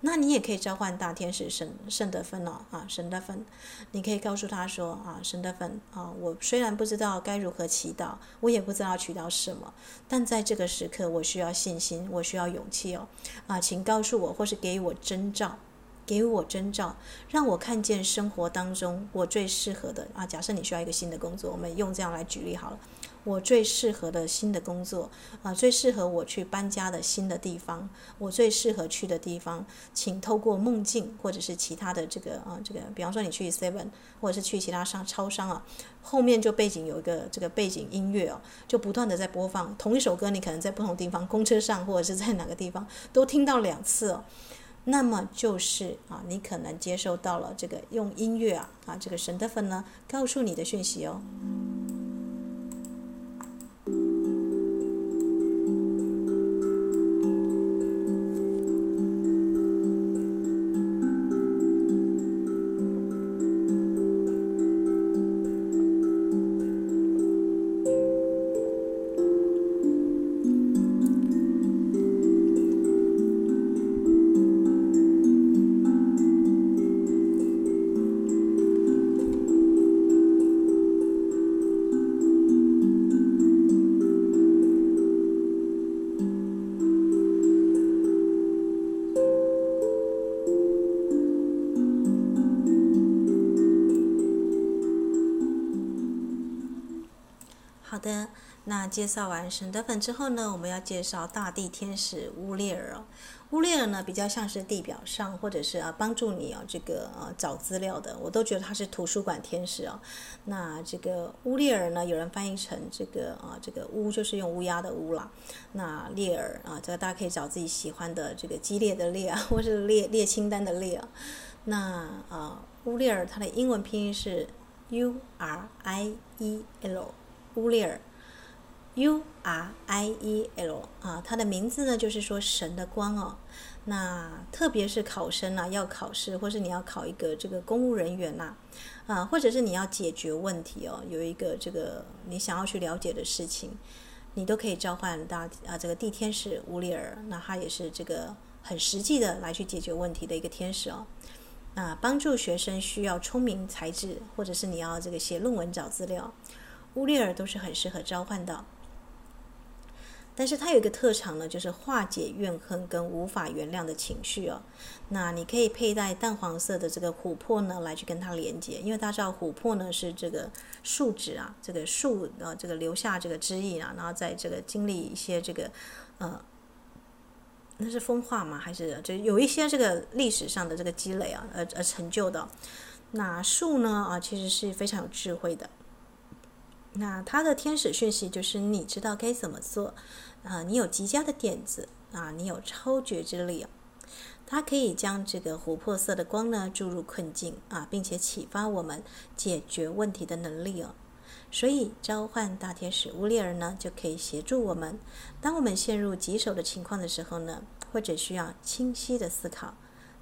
那你也可以召唤大天使圣圣德芬哦，啊，圣德芬，你可以告诉他说啊，圣德芬啊，我虽然不知道该如何祈祷，我也不知道祈祷什么，但在这个时刻，我需要信心，我需要勇气哦，啊，请告诉我，或是给我征兆。给我征兆，让我看见生活当中我最适合的啊。假设你需要一个新的工作，我们用这样来举例好了。我最适合的新的工作啊，最适合我去搬家的新的地方，我最适合去的地方，请透过梦境或者是其他的这个啊，这个比方说你去 Seven 或者是去其他商超商啊，后面就背景有一个这个背景音乐哦，就不断的在播放同一首歌，你可能在不同地方，公车上或者是在哪个地方都听到两次哦。那么就是啊，你可能接收到了这个用音乐啊啊，这个神的粉呢，告诉你的讯息哦。介绍完沈德粉之后呢，我们要介绍大地天使乌列尔。乌列尔呢，比较像是地表上，或者是啊帮助你啊这个啊找资料的，我都觉得他是图书馆天使哦。那这个乌列尔呢，有人翻译成这个啊这个乌就是用乌鸦的乌啦。那列尔啊，这个大家可以找自己喜欢的这个激烈的列，或是列列清单的列。那啊乌列尔它的英文拼音是 U R I E L，乌列尔。U R I E L 啊，它的名字呢，就是说神的光哦。那特别是考生啊，要考试，或是你要考一个这个公务人员呐，啊，或者是你要解决问题哦，有一个这个你想要去了解的事情，你都可以召唤大啊这个地天使乌列尔。那他也是这个很实际的来去解决问题的一个天使哦。啊，帮助学生需要聪明才智，或者是你要这个写论文找资料，乌列尔都是很适合召唤的。但是它有一个特长呢，就是化解怨恨跟无法原谅的情绪哦。那你可以佩戴淡黄色的这个琥珀呢，来去跟它连接，因为大家知道琥珀呢是这个树脂啊，这个树啊，这个留下这个汁液啊，然后在这个经历一些这个呃，那是风化吗？还是就有一些这个历史上的这个积累啊，而而成就的。那树呢啊，其实是非常有智慧的。那它的天使讯息就是你知道该怎么做，啊，你有极佳的点子啊，你有超绝之力，它可以将这个琥珀色的光呢注入困境啊，并且启发我们解决问题的能力哦。所以召唤大天使乌列尔呢，就可以协助我们，当我们陷入棘手的情况的时候呢，或者需要清晰的思考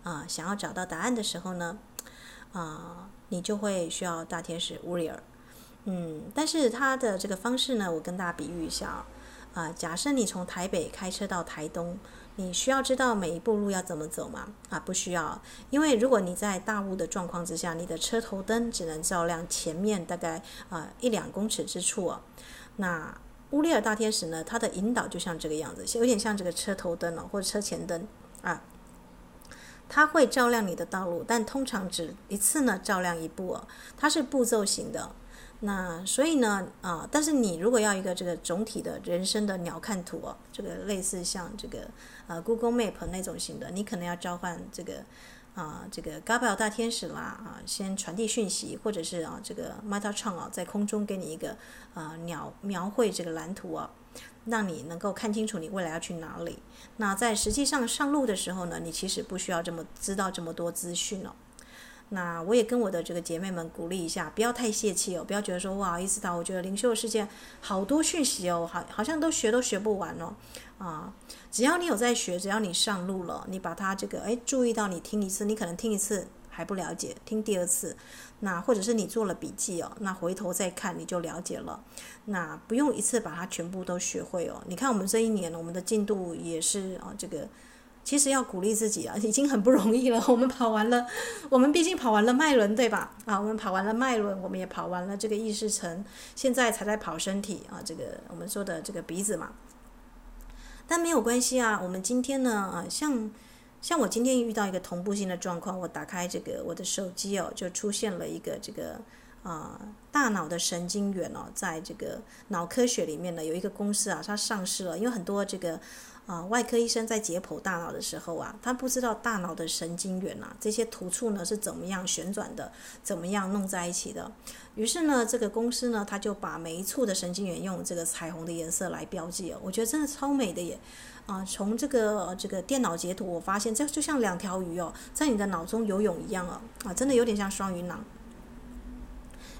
啊，想要找到答案的时候呢，啊，你就会需要大天使乌列尔。嗯，但是它的这个方式呢，我跟大家比喻一下啊，啊，假设你从台北开车到台东，你需要知道每一步路要怎么走吗？啊，不需要，因为如果你在大雾的状况之下，你的车头灯只能照亮前面大概啊一两公尺之处哦。那乌列尔大天使呢，它的引导就像这个样子，有点像这个车头灯哦，或者车前灯啊，它会照亮你的道路，但通常只一次呢照亮一步哦，它是步骤型的。那所以呢，啊，但是你如果要一个这个总体的人生的鸟瞰图哦，这个类似像这个呃 Google Map 那种型的，你可能要召唤这个啊这个 Gabriel 大天使啦啊，先传递讯息，或者是啊这个 Metatron 啊，在空中给你一个啊鸟描绘这个蓝图啊，让你能够看清楚你未来要去哪里。那在实际上上路的时候呢，你其实不需要这么知道这么多资讯哦。那我也跟我的这个姐妹们鼓励一下，不要太泄气哦，不要觉得说哇，意思到我觉得灵修世界好多讯息哦，好好像都学都学不完哦，啊，只要你有在学，只要你上路了，你把它这个哎注意到你听一次，你可能听一次还不了解，听第二次，那或者是你做了笔记哦，那回头再看你就了解了，那不用一次把它全部都学会哦。你看我们这一年我们的进度也是啊这个。其实要鼓励自己啊，已经很不容易了。我们跑完了，我们毕竟跑完了脉轮，对吧？啊，我们跑完了脉轮，我们也跑完了这个意识层，现在才在跑身体啊，这个我们说的这个鼻子嘛。但没有关系啊，我们今天呢啊，像像我今天遇到一个同步性的状况，我打开这个我的手机哦，就出现了一个这个啊大脑的神经元哦，在这个脑科学里面呢，有一个公司啊，它上市了，因为很多这个。啊，外科医生在解剖大脑的时候啊，他不知道大脑的神经元啊，这些突触呢是怎么样旋转的，怎么样弄在一起的。于是呢，这个公司呢，他就把每一处的神经元用这个彩虹的颜色来标记，我觉得真的超美的耶！啊，从这个这个电脑截图，我发现这就像两条鱼哦，在你的脑中游泳一样哦，啊，真的有点像双鱼囊，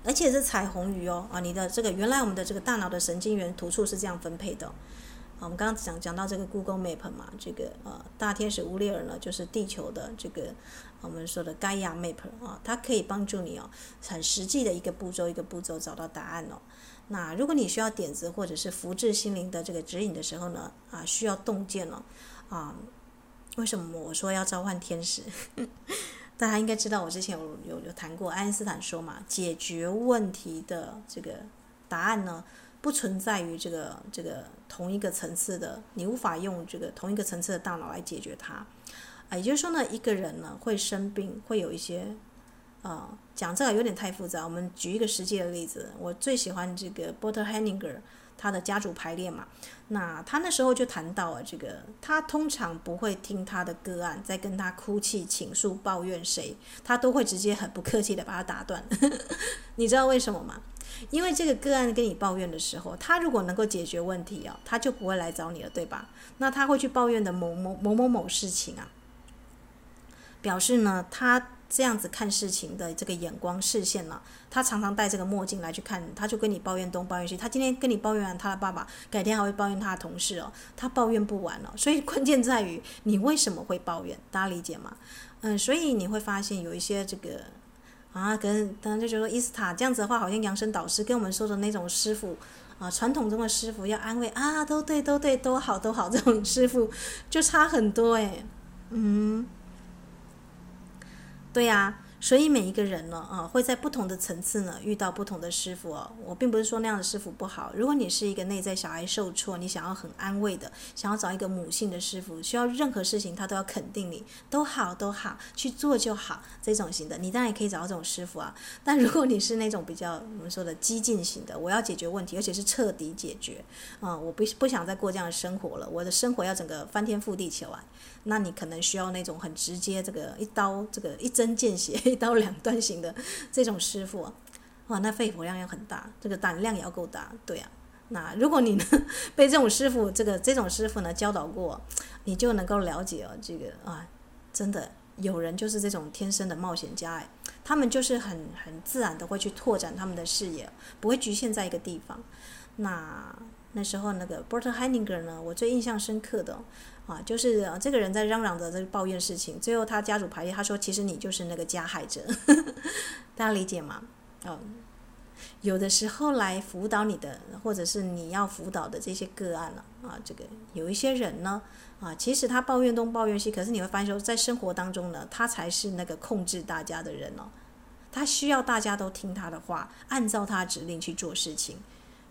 而且是彩虹鱼哦，啊，你的这个原来我们的这个大脑的神经元突触是这样分配的。我们刚刚讲讲到这个 Google Map 嘛，这个呃大天使乌列尔呢，就是地球的这个我们说的 Gaia Map 啊，它可以帮助你哦，很实际的一个步骤一个步骤找到答案哦。那如果你需要点子或者是福至心灵的这个指引的时候呢，啊需要洞见哦，啊为什么我说要召唤天使？大家应该知道，我之前有有有谈过，爱因斯坦说嘛，解决问题的这个答案呢。不存在于这个这个同一个层次的，你无法用这个同一个层次的大脑来解决它，啊，也就是说呢，一个人呢会生病，会有一些呃，讲这个有点太复杂，我们举一个实际的例子。我最喜欢这个 Bert Hellinger 他的家族排列嘛。那他那时候就谈到啊，这个他通常不会听他的个案在跟他哭泣、倾诉、抱怨谁，他都会直接很不客气的把他打断。你知道为什么吗？因为这个个案跟你抱怨的时候，他如果能够解决问题啊，他就不会来找你了，对吧？那他会去抱怨的某某某某某事情啊，表示呢，他。这样子看事情的这个眼光视线呢，他常常戴这个墨镜来去看，他就跟你抱怨东抱怨西。他今天跟你抱怨完他的爸爸，改天还会抱怨他的同事哦，他抱怨不完了。所以关键在于你为什么会抱怨，大家理解吗？嗯，所以你会发现有一些这个啊，跟他就觉得伊斯塔这样子的话，好像养生导师跟我们说的那种师傅啊，传统中的师傅要安慰啊，都对都对都好都好，这种师傅就差很多诶。嗯。对呀。所以每一个人呢，啊，会在不同的层次呢遇到不同的师傅哦。我并不是说那样的师傅不好。如果你是一个内在小孩受挫，你想要很安慰的，想要找一个母性的师傅，需要任何事情他都要肯定你，都好都好，去做就好这种型的，你当然也可以找到这种师傅啊。但如果你是那种比较我们说的激进型的，我要解决问题，而且是彻底解决，啊，我不不想再过这样的生活了，我的生活要整个翻天覆地起来，那你可能需要那种很直接，这个一刀这个一针见血。一刀两断型的这种师傅，哇，那肺活量要很大，这个胆量也要够大，对呀、啊。那如果你呢 被这种师傅，这个这种师傅呢教导过，你就能够了解哦，这个啊，真的有人就是这种天生的冒险家哎，他们就是很很自然的会去拓展他们的视野，不会局限在一个地方。那那时候那个 Bert Heilinger 呢，我最印象深刻的。啊，就是啊，这个人在嚷嚷着在抱怨事情，最后他家主排列，他说：“其实你就是那个加害者。”大家理解吗？嗯，有的时候来辅导你的，或者是你要辅导的这些个案了啊，这个有一些人呢啊，其实他抱怨东抱怨西，可是你会发现说，在生活当中呢，他才是那个控制大家的人哦，他需要大家都听他的话，按照他指令去做事情。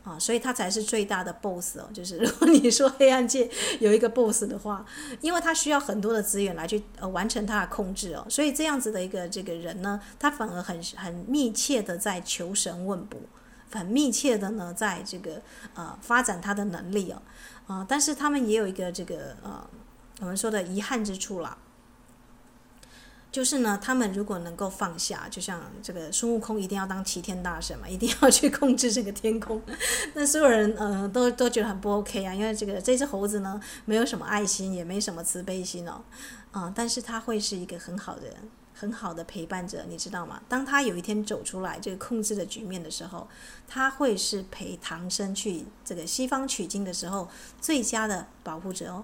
啊，所以他才是最大的 boss 哦。就是如果你说黑暗界有一个 boss 的话，因为他需要很多的资源来去呃完成他的控制哦，所以这样子的一个这个人呢，他反而很很密切的在求神问卜，很密切的呢在这个呃发展他的能力哦，啊，但是他们也有一个这个呃我们说的遗憾之处啦。就是呢，他们如果能够放下，就像这个孙悟空一定要当齐天大圣嘛，一定要去控制这个天空，那所有人呃都都觉得很不 OK 啊，因为这个这只猴子呢没有什么爱心，也没什么慈悲心哦，啊、但是他会是一个很好的、很好的陪伴者，你知道吗？当他有一天走出来这个控制的局面的时候，他会是陪唐僧去这个西方取经的时候最佳的保护者哦。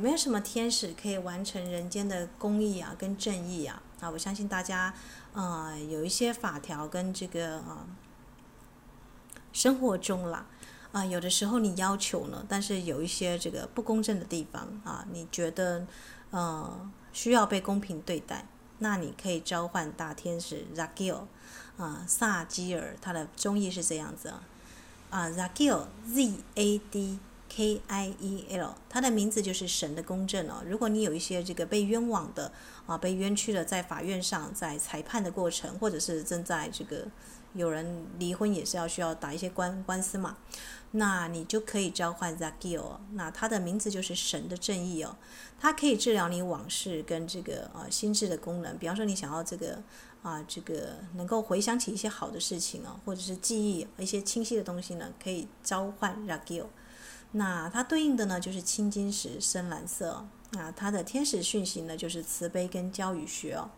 没有什么天使可以完成人间的公义啊，跟正义啊？啊，我相信大家，呃，有一些法条跟这个啊、生活中啦，啊、有的时候你要求呢，但是有一些这个不公正的地方啊，你觉得呃需要被公平对待，那你可以召唤大天使 Zakiel 啊，萨基尔，他的中译是这样子啊，啊，Zakiel Z A D。K I E L，他的名字就是神的公正哦。如果你有一些这个被冤枉的啊，被冤屈的，在法院上，在裁判的过程，或者是正在这个有人离婚也是要需要打一些官官司嘛。那你就可以召唤 Zakiel，那他的名字就是神的正义哦，它可以治疗你往事跟这个呃心智的功能。比方说你想要这个啊这个能够回想起一些好的事情哦，或者是记忆一些清晰的东西呢，可以召唤 Zakiel。那它对应的呢就是青金石深蓝色，那它的天使讯息呢就是慈悲跟教与学哦，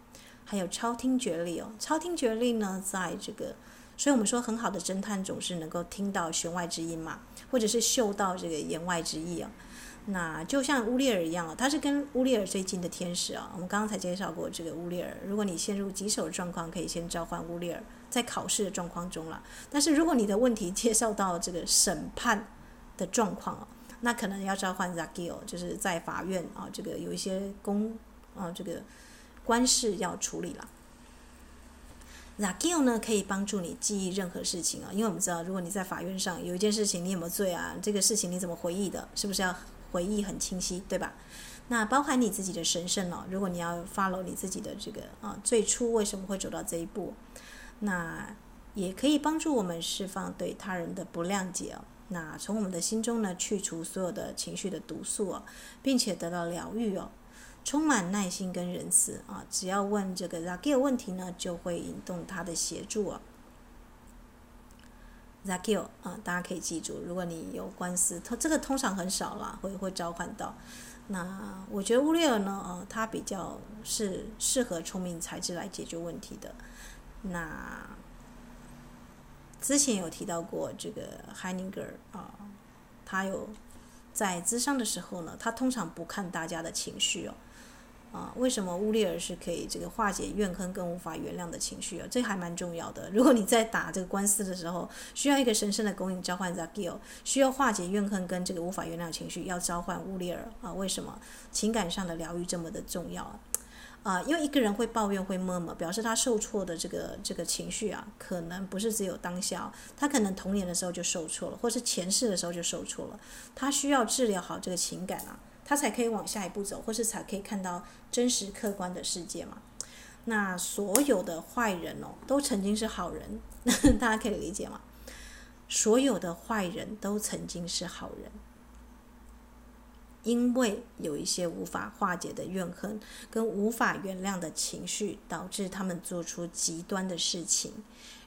还有超听觉力哦，超听觉力呢在这个。所以我们说，很好的侦探总是能够听到弦外之音嘛，或者是嗅到这个言外之意哦。那就像乌列尔一样啊，他是跟乌列尔最近的天使啊。我们刚刚才介绍过这个乌列尔。如果你陷入棘手的状况，可以先召唤乌列尔，在考试的状况中了。但是如果你的问题 介绍到这个审判的状况啊，那可能要召唤 Zakiel，就是在法院啊，这个有一些公啊这个官事要处理了。Zakiel 呢，可以帮助你记忆任何事情啊，因为我们知道，如果你在法院上有一件事情，你有没有罪啊？这个事情你怎么回忆的？是不是要回忆很清晰，对吧？那包含你自己的神圣哦，如果你要 follow 你自己的这个啊，最初为什么会走到这一步？那也可以帮助我们释放对他人的不谅解哦。那从我们的心中呢，去除所有的情绪的毒素哦，并且得到疗愈哦。充满耐心跟仁慈啊！只要问这个 Zakiel 问题呢，就会引动他的协助啊。Zakiel 啊，大家可以记住，如果你有官司，他这个通常很少啦，会会召唤到。那我觉得乌列尔呢，啊，他比较是适合聪明才智来解决问题的。那之前有提到过这个 Heininger 啊，他有在咨商的时候呢，他通常不看大家的情绪哦。啊，为什么乌利尔是可以这个化解怨恨跟无法原谅的情绪啊？这还蛮重要的。如果你在打这个官司的时候，需要一个神圣的供应召唤 Zakiel，需要化解怨恨跟这个无法原谅情绪，要召唤乌利尔啊？为什么情感上的疗愈这么的重要啊？啊，因为一个人会抱怨会默默表示他受挫的这个这个情绪啊，可能不是只有当下，他可能童年的时候就受挫了，或是前世的时候就受挫了，他需要治疗好这个情感啊。他才可以往下一步走，或是才可以看到真实客观的世界嘛。那所有的坏人哦，都曾经是好人，大家可以理解吗？所有的坏人都曾经是好人，因为有一些无法化解的怨恨跟无法原谅的情绪，导致他们做出极端的事情。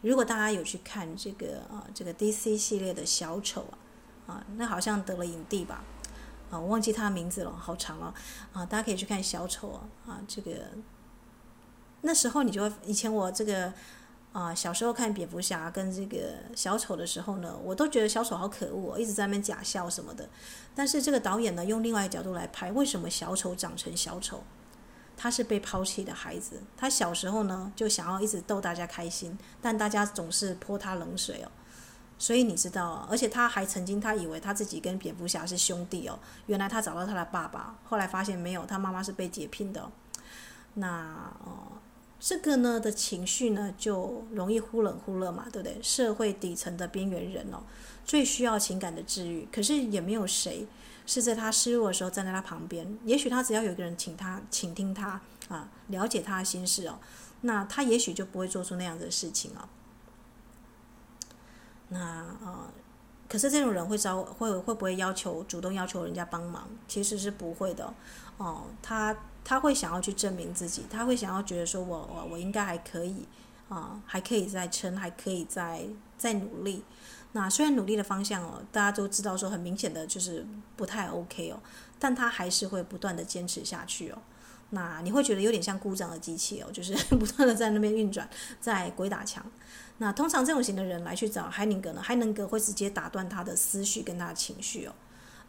如果大家有去看这个啊，这个 DC 系列的小丑啊，啊，那好像得了影帝吧。啊，我忘记他的名字了，好长哦。啊，大家可以去看小丑啊，啊，这个那时候你就会，以前我这个啊小时候看蝙蝠侠跟这个小丑的时候呢，我都觉得小丑好可恶，一直在那边假笑什么的。但是这个导演呢，用另外一个角度来拍，为什么小丑长成小丑？他是被抛弃的孩子，他小时候呢就想要一直逗大家开心，但大家总是泼他冷水哦。所以你知道，啊而且他还曾经，他以为他自己跟蝙蝠侠是兄弟哦。原来他找到他的爸爸，后来发现没有，他妈妈是被解聘的。那哦，这个呢的情绪呢，就容易忽冷忽热嘛，对不对？社会底层的边缘人哦，最需要情感的治愈，可是也没有谁是在他失落的时候站在他旁边。也许他只要有一个人请他倾听他啊，了解他的心事哦，那他也许就不会做出那样的事情哦。那啊、可是这种人会招会会不会要求主动要求人家帮忙？其实是不会的，哦，他他会想要去证明自己，他会想要觉得说我我我应该还可以啊，还可以再撑，还可以再再努力。那虽然努力的方向哦，大家都知道说很明显的就是不太 OK 哦，但他还是会不断的坚持下去哦。那你会觉得有点像故障的机器哦，就是 不断的在那边运转，在鬼打墙。那通常这种型的人来去找海宁格呢，海宁格会直接打断他的思绪跟他的情绪哦，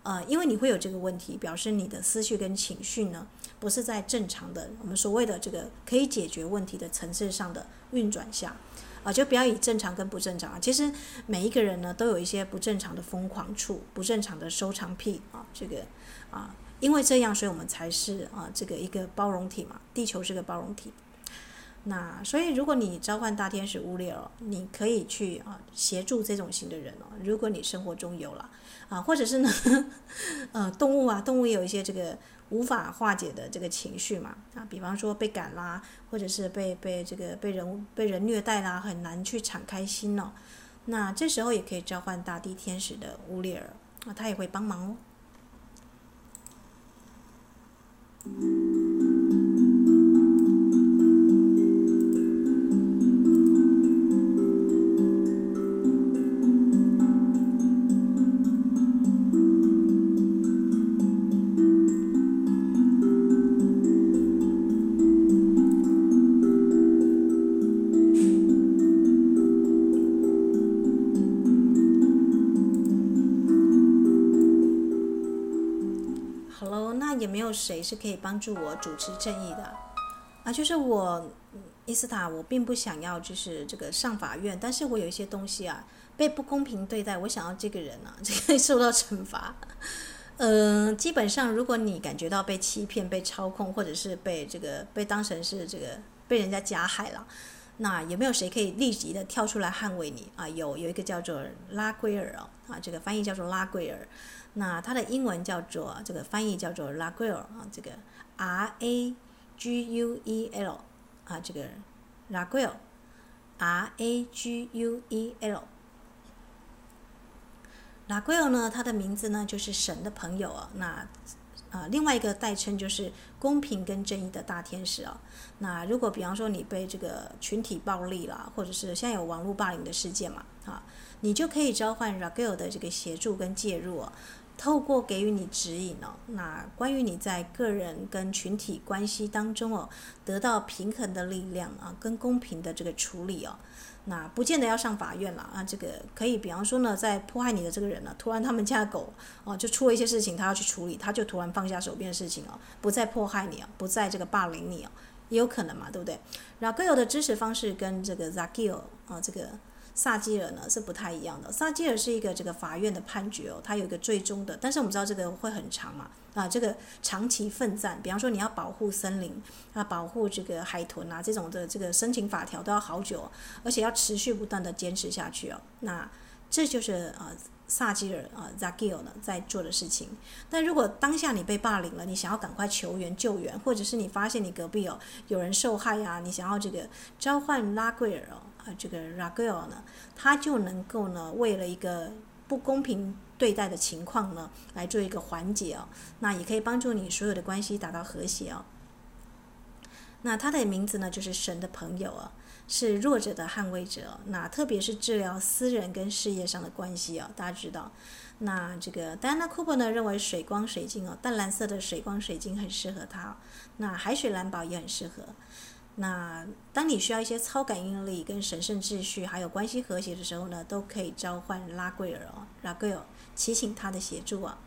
呃，因为你会有这个问题，表示你的思绪跟情绪呢，不是在正常的我们所谓的这个可以解决问题的层次上的运转下，啊、就不要以正常跟不正常啊，其实每一个人呢都有一些不正常的疯狂处，不正常的收藏癖啊，这个啊，因为这样，所以我们才是啊这个一个包容体嘛，地球是个包容体。那所以，如果你召唤大天使乌列尔，你可以去啊协助这种型的人哦。如果你生活中有了啊，或者是呢，呃，动物啊，动物也有一些这个无法化解的这个情绪嘛啊，比方说被赶啦，或者是被被这个被人被人虐待啦，很难去敞开心哦。那这时候也可以召唤大地天使的乌列尔啊，他也会帮忙哦。是可以帮助我主持正义的？啊，就是我伊斯塔，我并不想要就是这个上法院，但是我有一些东西啊被不公平对待，我想要这个人啊 这个受到惩罚。嗯、基本上如果你感觉到被欺骗、被操控，或者是被这个被当成是这个被人家加害了，那有没有谁可以立即的跳出来捍卫你啊？有，有一个叫做拉圭尔啊，啊，这个翻译叫做拉圭尔。那它的英文叫做这个翻译叫做 Raguel 啊，这个 R A G U E L 啊，这个 Raguel R A G U E L Raguel 呢，它的名字呢就是神的朋友啊。那啊，另外一个代称就是公平跟正义的大天使啊。那如果比方说你被这个群体暴力啦，或者是现在有网络霸凌的事件嘛，啊，你就可以召唤 Raguel 的这个协助跟介入啊。透过给予你指引哦，那关于你在个人跟群体关系当中哦，得到平衡的力量啊，跟公平的这个处理哦，那不见得要上法院了啊，这个可以，比方说呢，在迫害你的这个人呢，突然他们家狗哦，就出了一些事情，他要去处理，他就突然放下手边的事情哦，不再迫害你哦，不再这个霸凌你哦，也有可能嘛，对不对？然后各有的支持方式跟这个 Zakiel 啊，这个。萨基尔呢是不太一样的，萨基尔是一个这个法院的判决哦，它有一个最终的，但是我们知道这个会很长嘛，啊，这个长期奋战，比方说你要保护森林啊，保护这个海豚啊，这种的这个申请法条都要好久，而且要持续不断的坚持下去哦，那这就是啊。萨基尔啊，Zakiel 呢在做的事情。但如果当下你被霸凌了，你想要赶快求援救援，或者是你发现你隔壁哦有人受害啊，你想要这个召唤拉贵尔哦，啊这个 Raguel 呢，他就能够呢为了一个不公平对待的情况呢来做一个缓解哦，那也可以帮助你所有的关系达到和谐哦。那他的名字呢就是神的朋友啊。是弱者的捍卫者，那特别是治疗私人跟事业上的关系哦，大家知道。那这个 Diana Cooper 呢认为水光水晶哦，淡蓝色的水光水晶很适合他。那海水蓝宝也很适合。那当你需要一些超感应力跟神圣秩序，还有关系和谐的时候呢，都可以召唤拉圭尔哦，拉圭尔，祈请他的协助啊。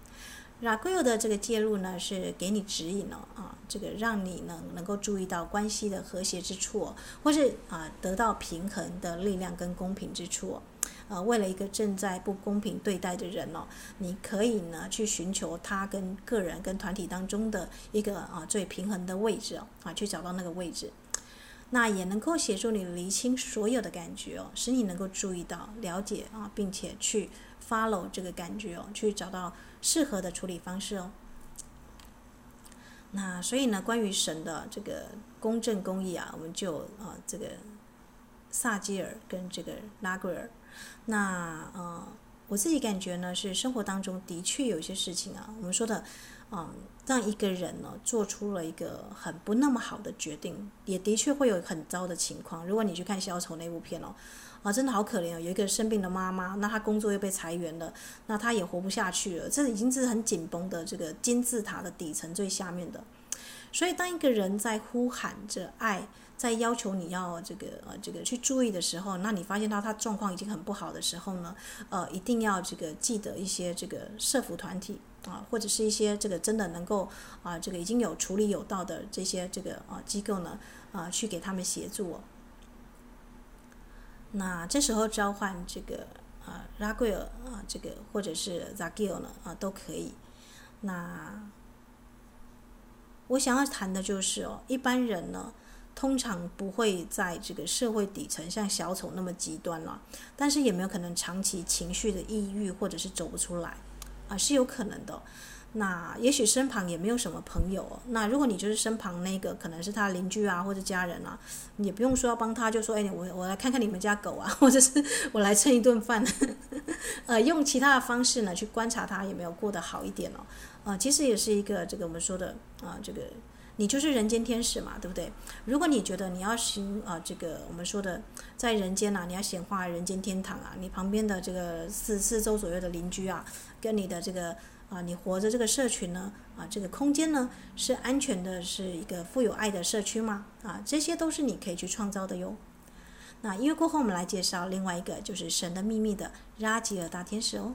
拉圭尔的这个介入呢，是给你指引哦，啊，这个让你呢能够注意到关系的和谐之处，或是啊得到平衡的力量跟公平之处，呃，为了一个正在不公平对待的人哦，你可以呢去寻求他跟个人跟团体当中的一个啊最平衡的位置哦，啊，去找到那个位置，那也能够协助你厘清所有的感觉哦，使你能够注意到、了解啊，并且去 follow 这个感觉哦，去找到。适合的处理方式哦。那所以呢，关于神的这个公正公义啊，我们就啊这个萨基尔跟这个拉圭尔。那呃，我自己感觉呢，是生活当中的确有一些事情啊，我们说的嗯，让一个人呢做出了一个很不那么好的决定，也的确会有很糟的情况。如果你去看《小丑》那部片哦。啊，真的好可怜哦！有一个生病的妈妈，那她工作又被裁员了，那她也活不下去了。这已经是很紧绷的这个金字塔的底层最下面的。所以，当一个人在呼喊着爱，在要求你要这个呃这个去注意的时候，那你发现到他状况已经很不好的时候呢，呃，一定要这个记得一些这个社福团体啊，或者是一些这个真的能够啊这个已经有处理有道的这些这个啊机构呢啊去给他们协助。那这时候召唤这个啊拉圭尔啊这个或者是 Zakiel 呢啊都可以。那我想要谈的就是哦，一般人呢通常不会在这个社会底层像小丑那么极端了，但是也没有可能长期情绪的抑郁或者是走不出来啊是有可能的。那也许身旁也没有什么朋友。那如果你就是身旁那个可能是他邻居啊或者家人啊，也不用说要帮他，就说哎，我我来看看你们家狗啊，或者是我来蹭一顿饭。呃，用其他的方式呢去观察他有没有过得好一点哦。呃，其实也是一个这个我们说的啊、这个。你就是人间天使嘛，对不对？如果你觉得你要行啊，这个我们说的在人间呐、你要显化人间天堂啊，你旁边的这个四四周左右的邻居啊，跟你的这个啊，你活着这个社群呢，啊，这个空间呢是安全的，是一个富有爱的社区吗？啊，这些都是你可以去创造的哟。那因为过后，我们来介绍另外一个，就是神的秘密的拉吉尔大天使哦。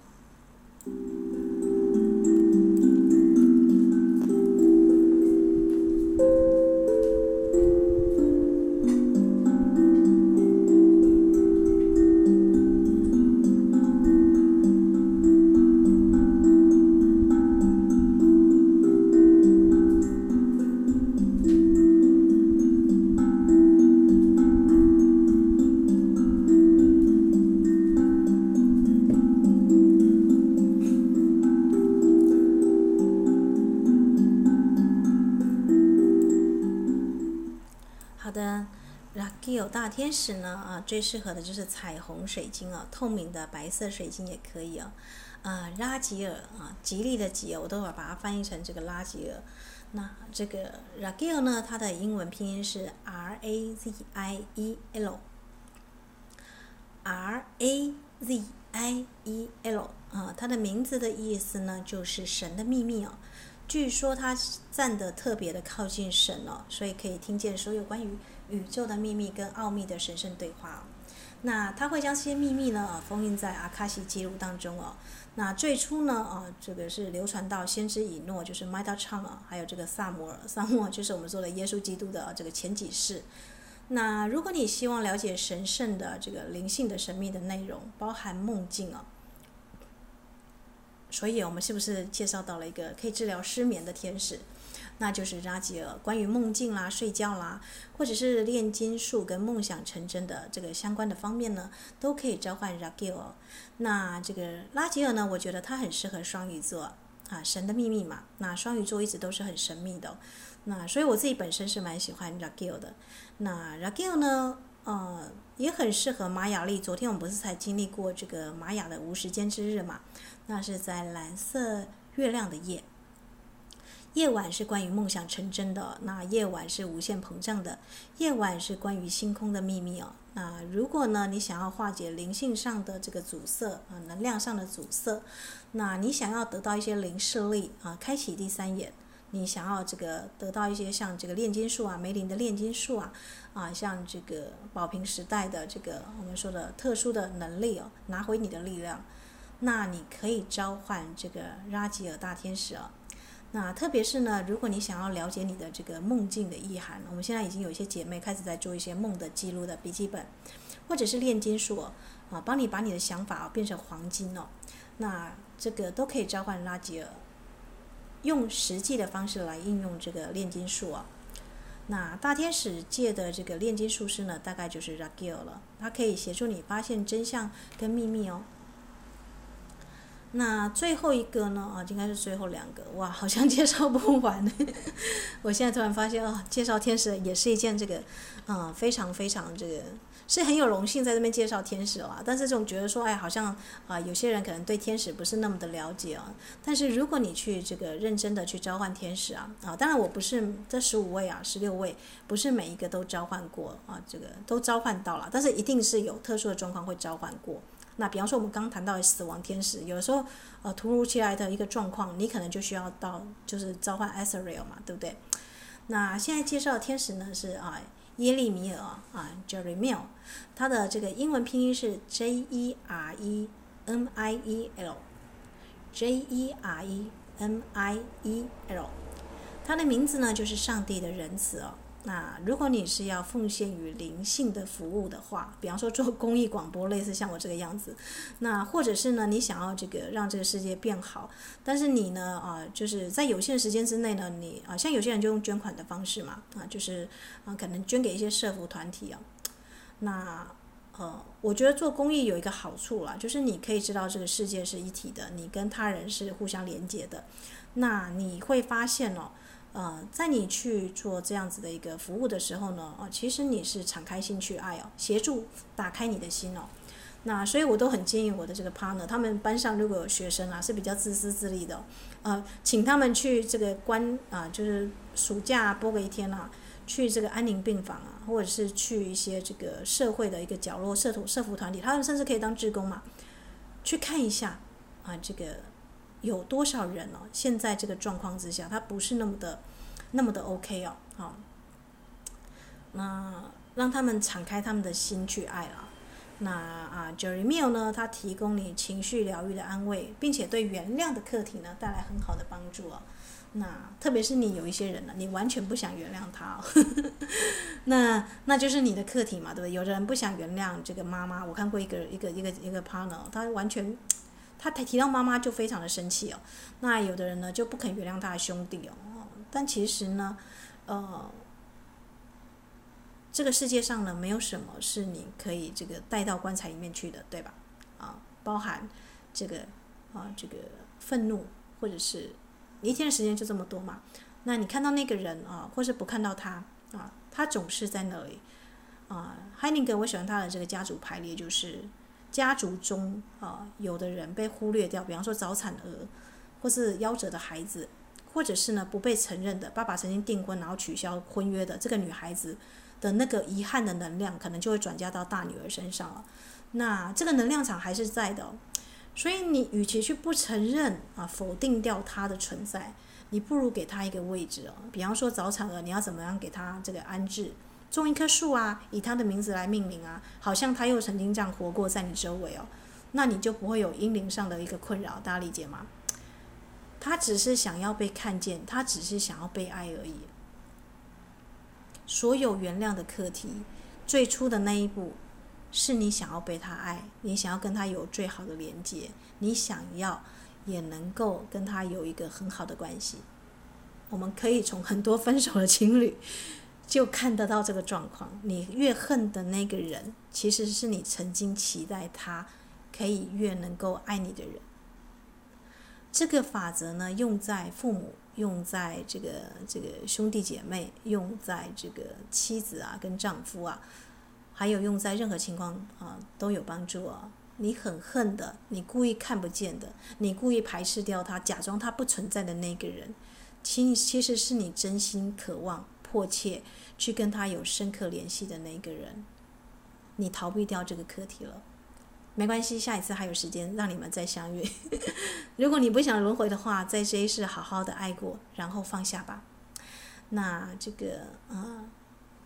大天使呢啊，最适合的就是彩虹水晶啊，透明的白色水晶也可以啊。啊，拉吉尔啊，吉利的吉，我都会把它翻译成这个拉吉尔。那这个拉吉尔呢，它的英文拼音是 R A Z I E L，R A Z I E L 啊，它的名字的意思呢，就是神的秘密哦。据说它站得特别的靠近神哦，所以可以听见所有关于。宇宙的秘密跟奥秘的神圣对话，那他会将这些秘密呢，封印在阿卡西记录当中哦。那最初呢，啊，这个是流传到先知以诺，就是 Metatron 啊，还有这个萨摩尔，萨摩尔就是我们说的耶稣基督的这个前几世。那如果你希望了解神圣的这个灵性的神秘的内容，包含梦境啊，所以我们是不是介绍到了一个可以治疗失眠的天使？那就是拉吉尔，关于梦境啦、睡觉啦，或者是炼金术跟梦想成真的这个相关的方面呢，都可以召唤拉吉尔。那这个拉吉尔呢，我觉得他很适合双鱼座啊，神的秘密嘛。那双鱼座一直都是很神秘的，那所以我自己本身是蛮喜欢拉吉尔的。那拉吉尔呢，呃，也很适合玛雅历。昨天我们不是才经历过这个玛雅的无时间之日嘛？那是在蓝色月亮的夜。夜晚是关于梦想成真的，那夜晚是无限膨胀的，夜晚是关于星空的秘密哦。那如果呢，你想要化解灵性上的这个阻塞啊，能量上的阻塞，那你想要得到一些灵视力啊，开启第三眼，你想要这个得到一些像这个炼金术啊，梅林的炼金术啊，啊，像这个宝瓶时代的这个我们说的特殊的能力哦，拿回你的力量，那你可以召唤这个拉吉尔大天使哦。那特别是呢，如果你想要了解你的这个梦境的意涵，我们现在已经有一些姐妹开始在做一些梦的记录的笔记本，或者是炼金术啊，帮你把你的想法变成黄金哦。那这个都可以召唤拉吉尔，用实际的方式来应用这个炼金术啊。那大天使界的这个炼金术师呢，大概就是拉吉尔了，它可以协助你发现真相跟秘密哦。那最后一个呢？啊，应该是最后两个。哇，好像介绍不完。我现在突然发现啊，介绍天使也是一件这个，啊、嗯，非常非常这个是很有荣幸在这边介绍天使啊。但是总觉得说，哎，好像啊，有些人可能对天使不是那么的了解啊。但是如果你去这个认真的去召唤天使啊，啊，当然我不是这十五位啊，十六位不是每一个都召唤过啊，这个都召唤到了，但是一定是有特殊的状况会召唤过。那比方说，我们刚谈到死亡天使，有的时候，呃，突如其来的一个状况，你可能就需要到，就是召唤 Azrael 嘛，对不对？那现在介绍的天使呢是啊，耶利米尔啊 j e r e m i l 他的这个英文拼音是 J E R E M I E L，J E R E M I E L，他的名字呢就是上帝的仁慈哦。那如果你是要奉献于灵性的服务的话，比方说做公益广播，类似像我这个样子，那或者是呢，你想要这个让这个世界变好，但是你呢啊，就是在有限时间之内呢，你啊，像有些人就用捐款的方式嘛，啊，就是啊，可能捐给一些社福团体啊，那呃，我觉得做公益有一个好处啦，就是你可以知道这个世界是一体的，你跟他人是互相连接的。那你会发现哦，呃，在你去做这样子的一个服务的时候呢，哦，其实你是敞开心去爱哦，协助打开你的心哦。那所以我都很建议我的这个 partner，他们班上如果有学生啊是比较自私自利的，呃，请他们去这个关啊，就是暑假播个一天啊。去这个安宁病房啊，或者是去一些这个社会的一个角落、社团、社服团体，他们甚至可以当志工嘛，去看一下啊，这个有多少人哦？现在这个状况之下，他不是那么的、那么的 OK 哦，好，那让他们敞开他们的心去爱了。那啊，Jeremy 呢，他提供你情绪疗愈的安慰，并且对原谅的课题呢带来很好的帮助哦。那特别是你有一些人呢，你完全不想原谅他，哦，那那就是你的课题嘛，对不对？有的人不想原谅这个妈妈，我看过一个一个一个一个 partner，他完全他提到妈妈就非常的生气哦。那有的人呢就不肯原谅他的兄弟哦，但其实呢，呃，这个世界上呢没有什么是你可以这个带到棺材里面去的，对吧？啊，包含这个啊这个愤怒或者是。一天的时间就这么多嘛？那你看到那个人啊，或是不看到他啊，他总是在那里啊。海宁格，我喜欢他的这个家族排列，就是家族中啊，有的人被忽略掉，比方说早产儿，或是夭折的孩子，或者是呢不被承认的爸爸曾经订婚然后取消婚约的这个女孩子的那个遗憾的能量，可能就会转嫁到大女儿身上了。那这个能量场还是在的。所以你与其去不承认啊，否定掉她的存在，你不如给她一个位置哦。比方说早产儿，你要怎么样给她这个安置？种一棵树啊，以他的名字来命名啊，好像他又曾经这样活过在你周围哦，那你就不会有阴灵上的一个困扰，大家理解吗？他只是想要被看见，他只是想要被爱而已。所有原谅的课题，最初的那一步。是你想要被他爱，你想要跟他有最好的连接，你想要也能够跟他有一个很好的关系。我们可以从很多分手的情侣就看得到这个状况。你越恨的那个人，其实是你曾经期待他可以越能够爱你的人。这个法则呢，用在父母，用在这个这个兄弟姐妹，用在这个妻子啊跟丈夫啊。还有用在任何情况啊都有帮助啊！你很恨的，你故意看不见的，你故意排斥掉他，假装他不存在的那个人，其其实是你真心渴望、迫切去跟他有深刻联系的那个人。你逃避掉这个课题了，没关系，下一次还有时间让你们再相遇。如果你不想轮回的话，在这一世好好的爱过，然后放下吧。那这个啊。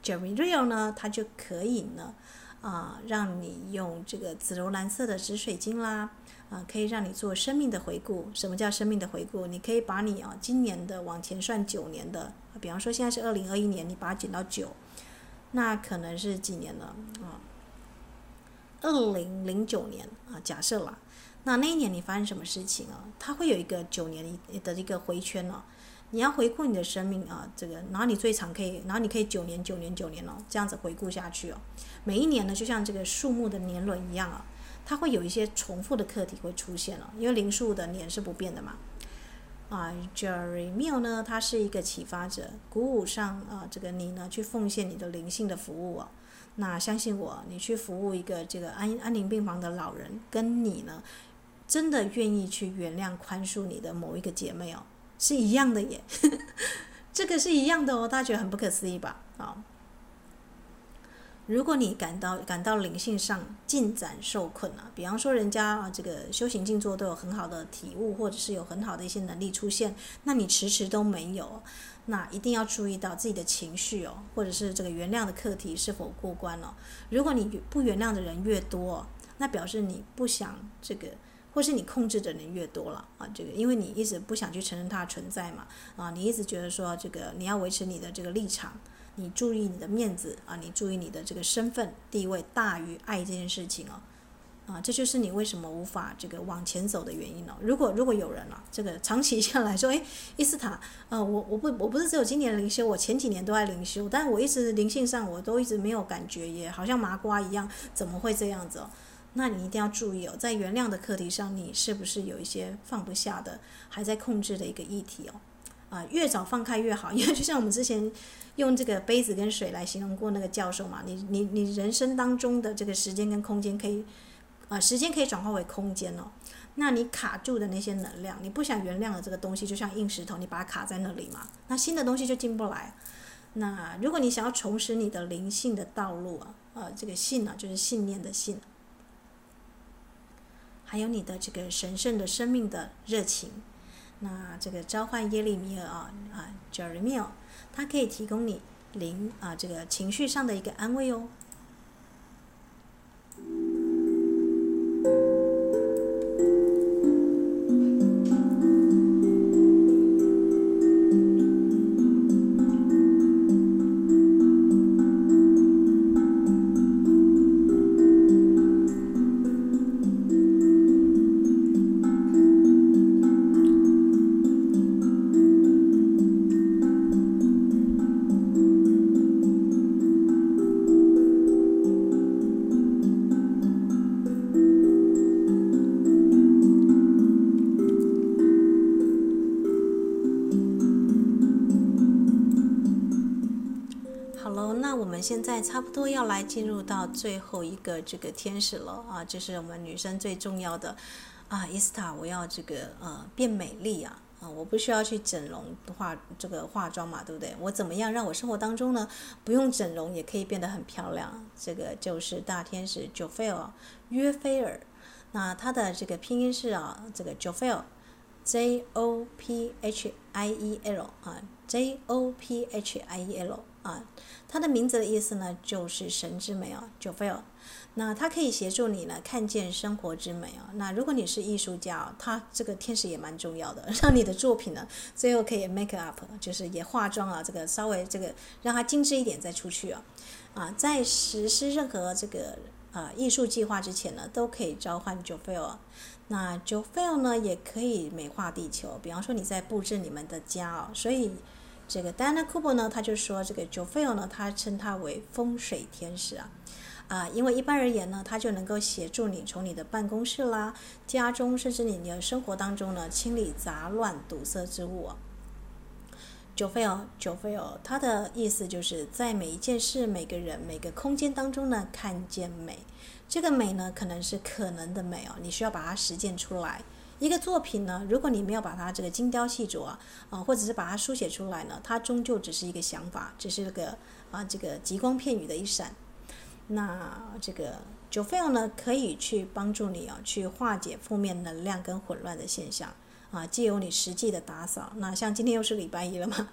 Jerry Real 呢，它就可以呢，啊，让你用这个紫柔蓝色的紫水晶啦，啊，可以让你做生命的回顾。什么叫生命的回顾？你可以把你啊今年的往前算九年的，比方说现在是二零二一年，你把它减到九，那可能是几年了啊？二零零九年啊，假设啦，那那一年你发生什么事情啊？它会有一个九年的一个回圈哦。你要回顾你的生命啊，这个，然后你最长可以，然后你可以九年、九年、九年哦，这样子回顾下去哦。每一年呢，就像这个树木的年轮一样啊，它会有一些重复的课题会出现了，因为灵数的年是不变的嘛。啊，Jeremiah 呢，他是一个启发者，鼓舞上啊，这个你呢去奉献你的灵性的服务哦。那相信我，你去服务一个这个安安宁病房的老人，跟你呢，真的愿意去原谅、宽恕你的某一个姐妹哦。是一样的耶，这个是一样的哦，大家觉得很不可思议吧？啊，如果你感到感到灵性上进展受困啊，比方说人家啊这个修行静坐都有很好的体悟，或者是有很好的一些能力出现，那你迟迟都没有，那一定要注意到自己的情绪哦，或者是这个原谅的课题是否过关了。如果你不原谅的人越多，那表示你不想这个。或是你控制的人越多了啊，这个因为你一直不想去承认它的存在嘛，啊，你一直觉得说这个你要维持你的这个立场，你注意你的面子啊，你注意你的这个身份地位大于爱这件事情哦，啊，这就是你为什么无法这个往前走的原因哦。如果如果有人了，这个长期下来说，哎，伊斯塔，呃，我我不我不是只有今年灵修，我前几年都在灵修，但我一直灵性上我都一直没有感觉，也好像麻瓜一样，怎么会这样子哦？那你一定要注意哦，在原谅的课题上，你是不是有一些放不下的，还在控制的一个议题哦？啊，越早放开越好，因为就像我们之前用这个杯子跟水来形容过那个教授嘛，你你你人生当中的这个时间跟空间可以，啊，时间可以转化为空间哦。那你卡住的那些能量，你不想原谅的这个东西，就像硬石头，你把它卡在那里嘛，那新的东西就进不来。那如果你想要重拾你的灵性的道路啊，呃，这个信呢、啊，就是信念的信，还有你的这个神圣的生命的热情，那这个召唤耶利米尔啊啊，Jeremiah，它可以提供你灵啊这个情绪上的一个安慰哦。差不多要来进入到最后一个这个天使了啊，就是我们女生最重要的啊，伊斯塔，我要这个呃变美丽啊啊，我不需要去整容化这个化妆嘛，对不对？我怎么样让我生活当中呢不用整容也可以变得很漂亮？这个就是大天使 Jophiel 约菲尔，那他的这个拼音是啊，这个 Jophiel J O P H I E L 啊，J O P H I E L 啊。它的名字的意思呢，就是神之美哦 j o v e l。那它可以协助你呢，看见生活之美哦。那如果你是艺术家哦，它这个天使也蛮重要的，让你的作品呢，最后可以 make up，就是也化妆啊，这个稍微这个让它精致一点再出去啊。啊，在实施任何这个啊艺术计划之前呢，都可以召唤 j o v e l。那 j o v e l 呢，也可以美化地球，比方说你在布置你们的家哦，所以。这个 Diana Cooper 呢，他就说这个 Jophiel 呢，他称他为风水天使啊，啊，因为一般而言呢，他就能够协助你从你的办公室啦、家中，甚至你的生活当中呢，清理杂乱堵塞之物啊。Jophiel，Jophiel，他的意思就是在每一件事、每个人、每个空间当中呢，看见美。这个美呢，可能是可能的美哦，你需要把它实践出来。一个作品呢，如果你没有把它这个精雕细琢啊，啊，或者是把它书写出来呢，它终究只是一个想法，只是个啊这个极光片羽的一闪。那这个 j o f e l 呢，可以去帮助你啊，去化解负面能量跟混乱的现象。啊，既有你实际的打扫，那像今天又是礼拜一了嘛，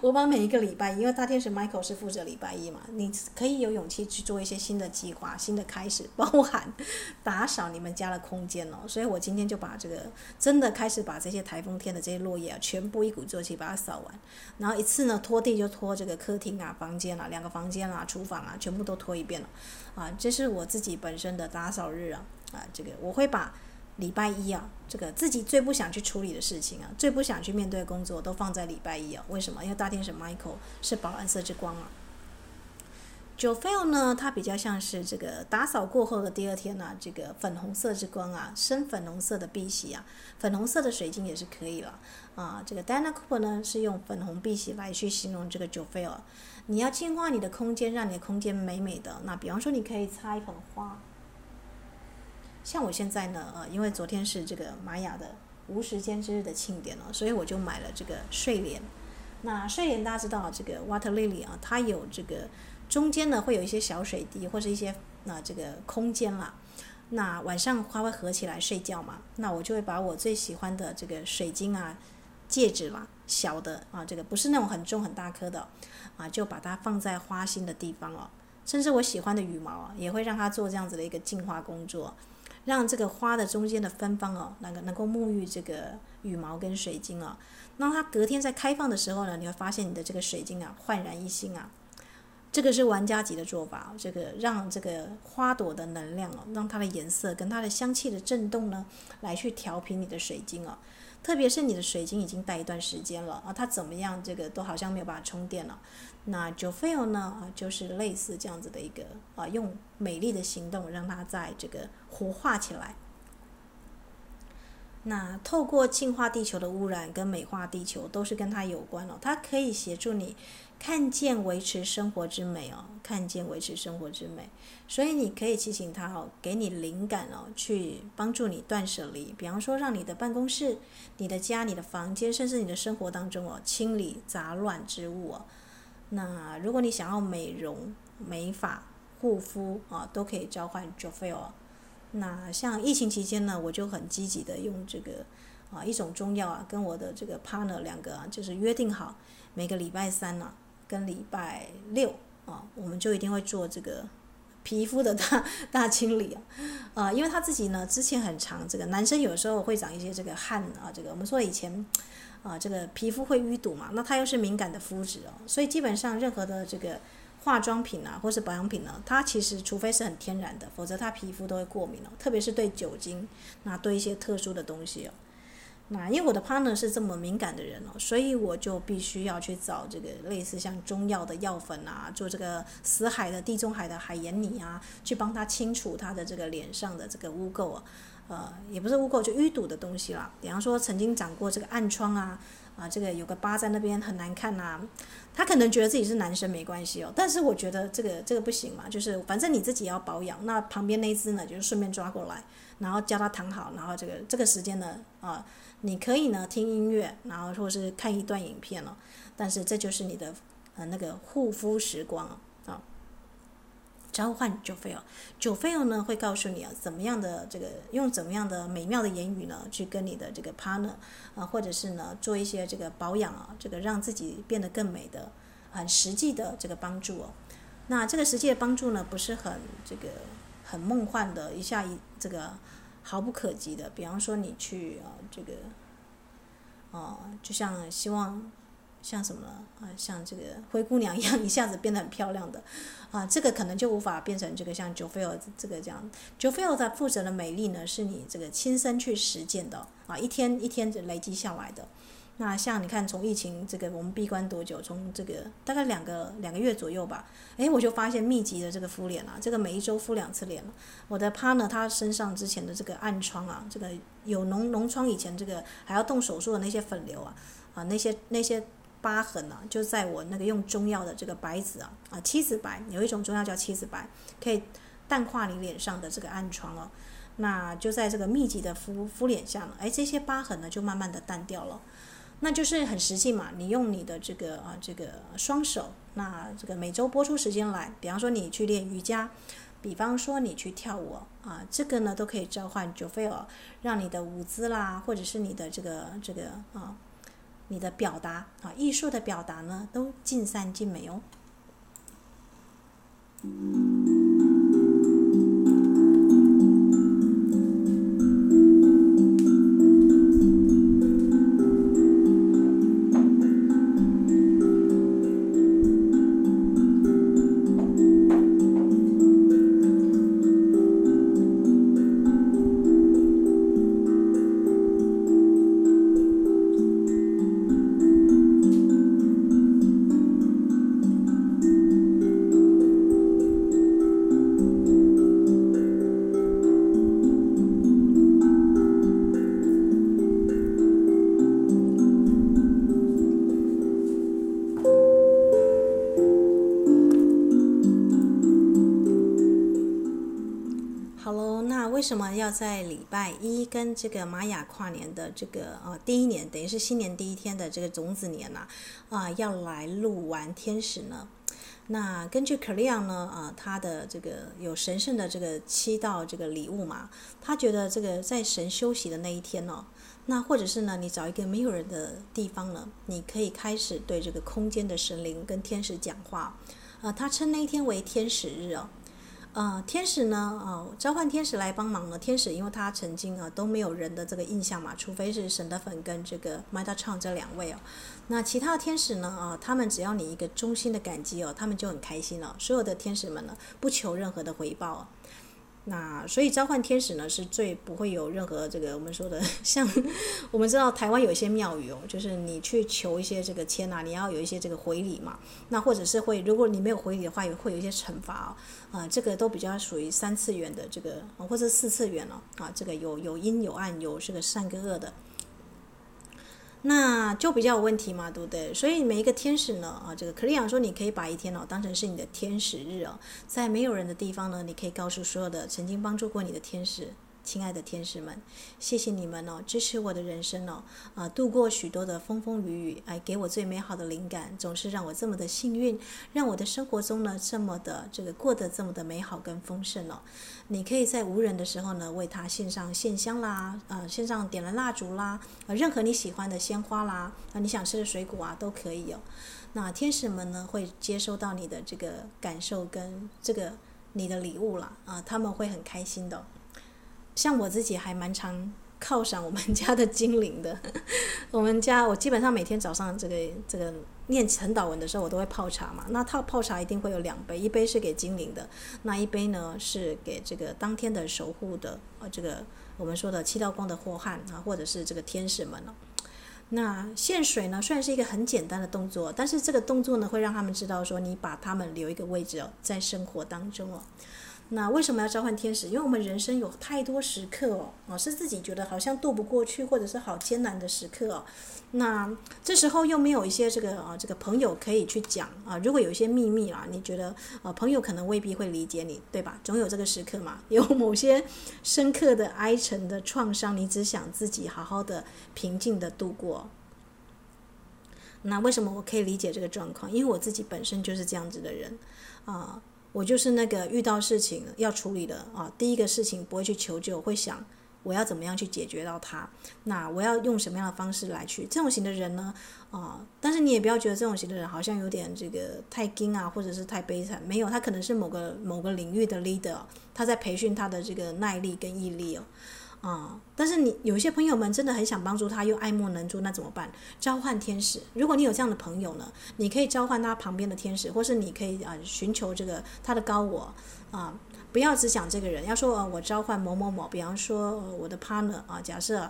我把每一个礼拜一，因为大天使 Michael 是负责礼拜一嘛，你可以有勇气去做一些新的计划、新的开始，包含打扫你们家的空间哦。所以我今天就把这个真的开始把这些台风天的这些落叶啊，全部一鼓作气把它扫完，然后一次呢拖地就拖这个客厅啊、房间啊、两个房间啊、厨房啊，全部都拖一遍了，啊，这是我自己本身的打扫日啊，啊，这个我会把。礼拜一啊，这个自己最不想去处理的事情啊，最不想去面对的工作，都放在礼拜一啊。为什么？因为大天使 Michael 是宝蓝色之光啊。Jophiel 呢，它比较像是这个打扫过后的第二天啊，这个粉红色之光啊，深粉红色的碧玺啊，粉红色的水晶也是可以了啊。这个 Dana Cooper 呢，是用粉红碧玺来去形容这个 Jophiel。你要净化你的空间，让你的空间美美的。那比方说，你可以插一盆花。像我现在呢，呃，因为昨天是这个玛雅的无时间之日的庆典了，所以我就买了这个睡莲。那睡莲大家知道，这个 Water Lily 啊，它有这个中间呢会有一些小水滴或者一些那这个空间啦。那晚上它会合起来睡觉嘛，那我就会把我最喜欢的这个水晶啊、戒指啦，小的啊，这个不是那种很重很大颗的啊，就把它放在花心的地方哦。甚至我喜欢的羽毛啊，也会让它做这样子的一个净化工作。让这个花的中间的芬芳哦，那个能够沐浴这个羽毛跟水晶哦，那它隔天在开放的时候呢，你会发现你的这个水晶啊焕然一新啊，这个是玩家级的做法，这个让这个花朵的能量哦，让它的颜色跟它的香气的震动呢，来去调频你的水晶哦。特别是你的水晶已经戴一段时间了啊，它怎么样，这个都好像没有办法充电了。那 Joel 呢啊，就是类似这样子的一个啊，用美丽的行动让它在这个活化起来。那透过净化地球的污染跟美化地球，都是跟它有关哦。它可以协助你看见维持生活之美哦，看见维持生活之美。所以你可以提醒它哦，给你灵感哦，去帮助你断舍离。比方说，让你的办公室、你的家、你的房间，甚至你的生活当中哦，清理杂乱之物哦。那如果你想要美容、美发、护肤啊，都可以召唤 Jophiel。那像疫情期间呢，我就很积极的用这个啊一种中药啊，跟我的这个 partner 两个啊，就是约定好每个礼拜三呢、跟礼拜六啊，我们就一定会做这个皮肤的 大大清理啊，啊，因为他自己呢之前很长，这个男生有时候会长一些这个汗啊，这个我们说以前啊这个皮肤会淤堵嘛，那它又是敏感的肤质哦，所以基本上任何的这个。化妆品啊，或是保养品呢，它其实除非是很天然的，否则它皮肤都会过敏哦。特别是对酒精，那对一些特殊的东西哦。那因为我的 partner 是这么敏感的人哦，所以我就必须要去找这个类似像中药的药粉啊，做这个死海的地中海的海盐泥啊，去帮他清除他的这个脸上的这个污垢啊，呃，也不是污垢，就淤堵的东西啦。比方说曾经长过这个暗疮啊。啊，这个有个疤在那边很难看呐、啊，他可能觉得自己是男生没关系哦，但是我觉得这个这个不行嘛，就是反正你自己要保养，那旁边那只呢，就是顺便抓过来，然后叫他躺好，然后这个这个时间呢，啊，你可以呢听音乐，然后或是看一段影片了，但是这就是你的呃那个护肤时光啊。召唤 Jophiel，Jophiel 呢会告诉你啊，怎么样的这个用怎么样的美妙的言语呢，去跟你的这个 partner 啊，或者是呢做一些这个保养啊，这个让自己变得更美的很实际的这个帮助哦。那这个实际的帮助呢，不是很这个很梦幻的，一下一这个毫不可及的。比方说你去啊这个，哦，就像希望。像什么啊？像这个灰姑娘一样，一下子变得很漂亮的，啊，这个可能就无法变成这个像 Jophiel 这个这样。Jophiel 的负责的美丽呢，是你这个亲身去实践的啊，一天一天累积下来的。那像你看，从疫情这个我们闭关多久？从这个大概两个两个月左右吧。诶，我就发现密集的这个敷脸啊，这个每一周敷两次脸了。我的 partner 他身上之前的这个暗疮啊，这个有脓脓疮，以前这个还要动手术的那些粉瘤啊，啊那些那些。疤痕呢、就在我那个用中药的这个白子啊啊七子白，有一种中药叫七子白，可以淡化你脸上的这个暗疮哦。那就在这个密集的敷敷脸下呢，哎，这些疤痕呢就慢慢的淡掉了。那就是很实际嘛，你用你的这个啊这个双手，那这个每周拨出时间来，比方说你去练瑜伽，比方说你去跳舞啊，这个呢都可以召唤九菲尔让你的舞姿啦，或者是你的这个这个啊。你的表达啊，艺术的表达呢，都尽善尽美哦。为什么要在礼拜一跟这个玛雅跨年的这个呃第一年，等于是新年第一天的这个种子年呐，啊，要来录完天使呢？那根据克里昂呢，啊，他的这个有神圣的这个七道这个礼物嘛，他觉得这个在神休息的那一天呢，那或者是呢，你找一个没有人的地方呢，你可以开始对这个空间的神灵跟天使讲话，啊，他称那一天为天使日哦。呃，天使呢，啊、召唤天使来帮忙呢。天使因为他曾经啊都没有人的这个印象嘛，除非是神的粉跟这个麦达创这两位哦。那其他的天使呢，啊、他们只要你一个衷心的感激哦，他们就很开心了。所有的天使们呢，不求任何的回报哦。那所以召唤天使呢，是最不会有任何这个我们说的，像我们知道台湾有一些庙宇哦，就是你去求一些这个签啊，你要有一些这个回礼嘛。那或者是会，如果你没有回礼的话，也会有一些惩罚啊、哦。呃，这个都比较属于三次元的这个，或者四次元了啊。这个有有阴有暗，有这个善跟恶的。那就比较有问题嘛，对不对？所以每一个天使呢，啊，这个克里昂说，你可以把一天哦当成是你的天使日哦，在没有人的地方呢，你可以告诉所有的曾经帮助过你的天使。亲爱的天使们，谢谢你们哦，支持我的人生哦，啊，度过许多的风风雨雨，哎，给我最美好的灵感，总是让我这么的幸运，让我的生活中呢这么的这个过得这么的美好跟丰盛哦。你可以在无人的时候呢，为他献上线香啦，啊，献上点燃蜡烛啦，啊，任何你喜欢的鲜花啦，啊，你想吃的水果啊，都可以哦。那天使们呢，会接收到你的这个感受跟这个你的礼物啦，啊，他们会很开心的。像我自己还蛮常犒赏我们家的精灵的，我们家我基本上每天早上这个这个念晨祷文的时候，我都会泡茶嘛。那套泡茶一定会有两杯，一杯是给精灵的，那一杯呢是给这个当天的守护的呃这个我们说的七道光的祸害啊，或者是这个天使们了。那献水呢，虽然是一个很简单的动作，但是这个动作呢会让他们知道说你把他们留一个位置哦，在生活当中哦。那为什么要召唤天使？因为我们人生有太多时刻哦，哦，是自己觉得好像渡不过去，或者是好艰难的时刻哦。那这时候又没有一些这个啊，这个朋友可以去讲啊。如果有一些秘密啊，你觉得啊，朋友可能未必会理解你，对吧？总有这个时刻嘛，有某些深刻的哀沉的创伤，你只想自己好好的平静的度过。那为什么我可以理解这个状况？因为我自己本身就是这样子的人啊。我就是那个遇到事情要处理的啊，第一个事情不会去求救，会想我要怎么样去解决到它。那我要用什么样的方式来去？这种型的人呢，啊，但是你也不要觉得这种型的人好像有点这个太惊啊，或者是太悲惨。没有，他可能是某个某个领域的 leader，他在培训他的这个耐力跟毅力哦。啊！但是你有些朋友们真的很想帮助他，又爱莫能助，那怎么办？召唤天使。如果你有这样的朋友呢，你可以召唤他旁边的天使，或是你可以啊、寻求这个他的高我啊。不要只想这个人，要说，我召唤某某某，比方说、我的 partner 啊，假设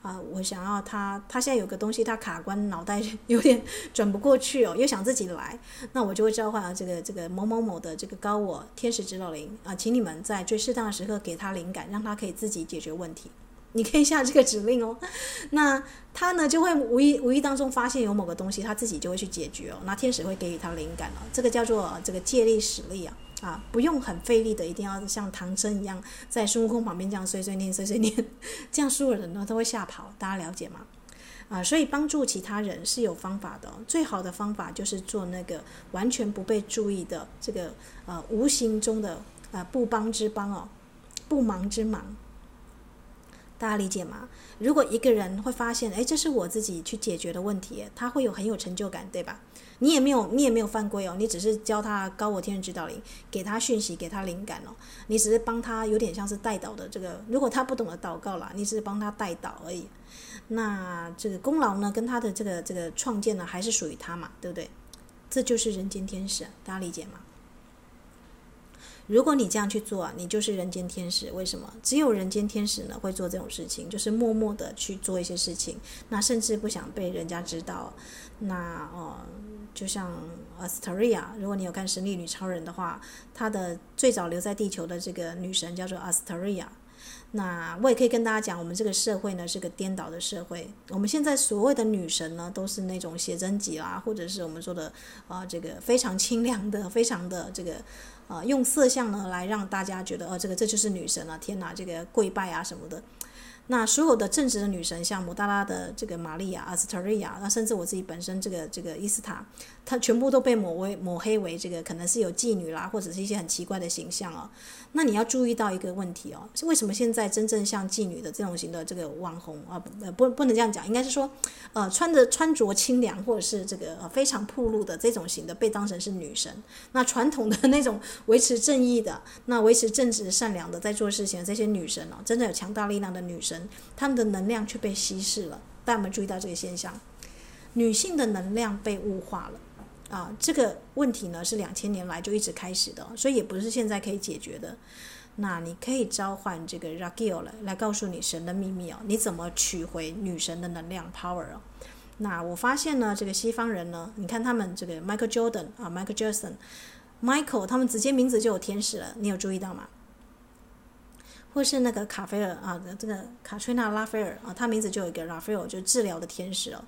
啊、我想要他，他现在有个东西他卡关，脑袋有点转不过去哦，又想自己来，那我就会召唤啊这个这个某某某的这个高我天使指导灵啊，请你们在最适当的时刻给他灵感，让他可以自己解决问题。你可以下这个指令哦，那他呢就会无意无意当中发现有某个东西，他自己就会去解决哦，那天使会给予他灵感哦，这个叫做这个借力使力啊。啊，不用很费力的，一定要像唐僧一样在孙悟空旁边这样碎碎念、碎碎念，这样所有人呢都会吓跑。大家了解吗？啊，所以帮助其他人是有方法的。最好的方法就是做那个完全不被注意的这个呃无形中的呃不帮之帮哦，不忙之忙。大家理解吗？如果一个人会发现，哎，这是我自己去解决的问题，他会有很有成就感，对吧？你也没有，你也没有犯规哦，你只是教他高我天人指导灵，给他讯息，给他灵感哦，你只是帮他有点像是带导的这个，如果他不懂得祷告啦，你只是帮他带导而已。那这个功劳呢，跟他的这个这个创建呢，还是属于他嘛，对不对？这就是人间天使，大家理解吗？如果你这样去做啊，你就是人间天使。为什么？只有人间天使呢会做这种事情，就是默默的去做一些事情，那甚至不想被人家知道。那哦。就像 Asteria，如果你有看《神力女超人》的话，她的最早留在地球的这个女神叫做 Asteria。那我也可以跟大家讲，我们这个社会呢是个颠倒的社会。我们现在所谓的女神呢，都是那种写真集啦，或者是我们说的啊、这个非常清凉的，非常的这个啊、用色相呢来让大家觉得，哦、呃，这个这就是女神啊，天哪，这个跪拜啊什么的。那所有的正直的女神，像姆大拉的这个玛利亚、阿斯特瑞亚，那甚至我自己本身这个这个伊斯塔，她全部都被抹为抹黑为这个可能是有妓女啦，或者是一些很奇怪的形象哦。那你要注意到一个问题哦，为什么现在真正像妓女的这种型的这个网红啊，不不不能这样讲，应该是说，呃，穿着穿着清凉或者是这个呃非常暴露的这种型的被当成是女神。那传统的那种维持正义的，那维持正直善良的在做事情的这些女神哦，真的有强大力量的女神，他们的能量却被稀释了。大家有没有注意到这个现象？女性的能量被物化了。啊，这个问题呢是两千年来就一直开始的，所以也不是现在可以解决的。那你可以召唤这个 Raguel 来来告诉你神的秘密哦，你怎么取回女神的能量 power 哦？那我发现呢，这个西方人呢，你看他们这个 Michael Jordan 啊，Michael Jackson，Michael 他们直接名字就有天使了，你有注意到吗？或是那个卡菲尔啊，这个卡翠娜拉菲尔啊，他名字就有一个拉斐尔就治疗的天使哦。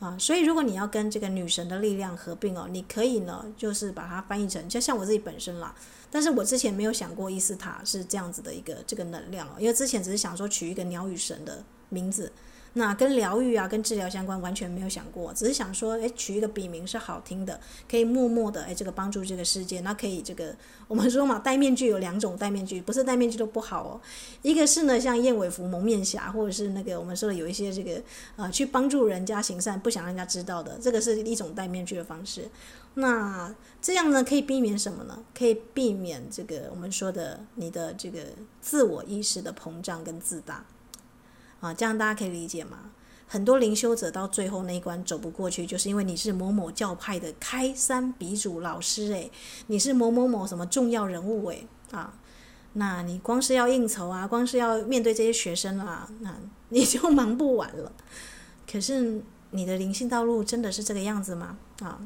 啊，所以如果你要跟这个女神的力量合并哦，你可以呢，就是把它翻译成，就像我自己本身啦。但是我之前没有想过伊斯塔是这样子的一个这个能量哦，因为之前只是想说取一个鸟语神的名字。那跟疗愈啊，跟治疗相关，完全没有想过，只是想说，哎，取一个笔名是好听的，可以默默的，哎，这个帮助这个世界，那可以这个，我们说嘛，戴面具有两种戴面具，不是戴面具都不好哦。一个是呢，像燕尾服蒙面侠，或者是那个我们说的有一些这个、呃，去帮助人家行善，不想让人家知道的，这个是一种戴面具的方式。那这样呢，可以避免什么呢？可以避免这个我们说的你的这个自我意识的膨胀跟自大。啊，这样大家可以理解吗？很多灵修者到最后那一关走不过去，就是因为你是某某教派的开山鼻祖老师诶，你是某某某什么重要人物诶啊，那你光是要应酬啊，光是要面对这些学生啊，那你就忙不完了。可是你的灵性道路真的是这个样子吗？啊，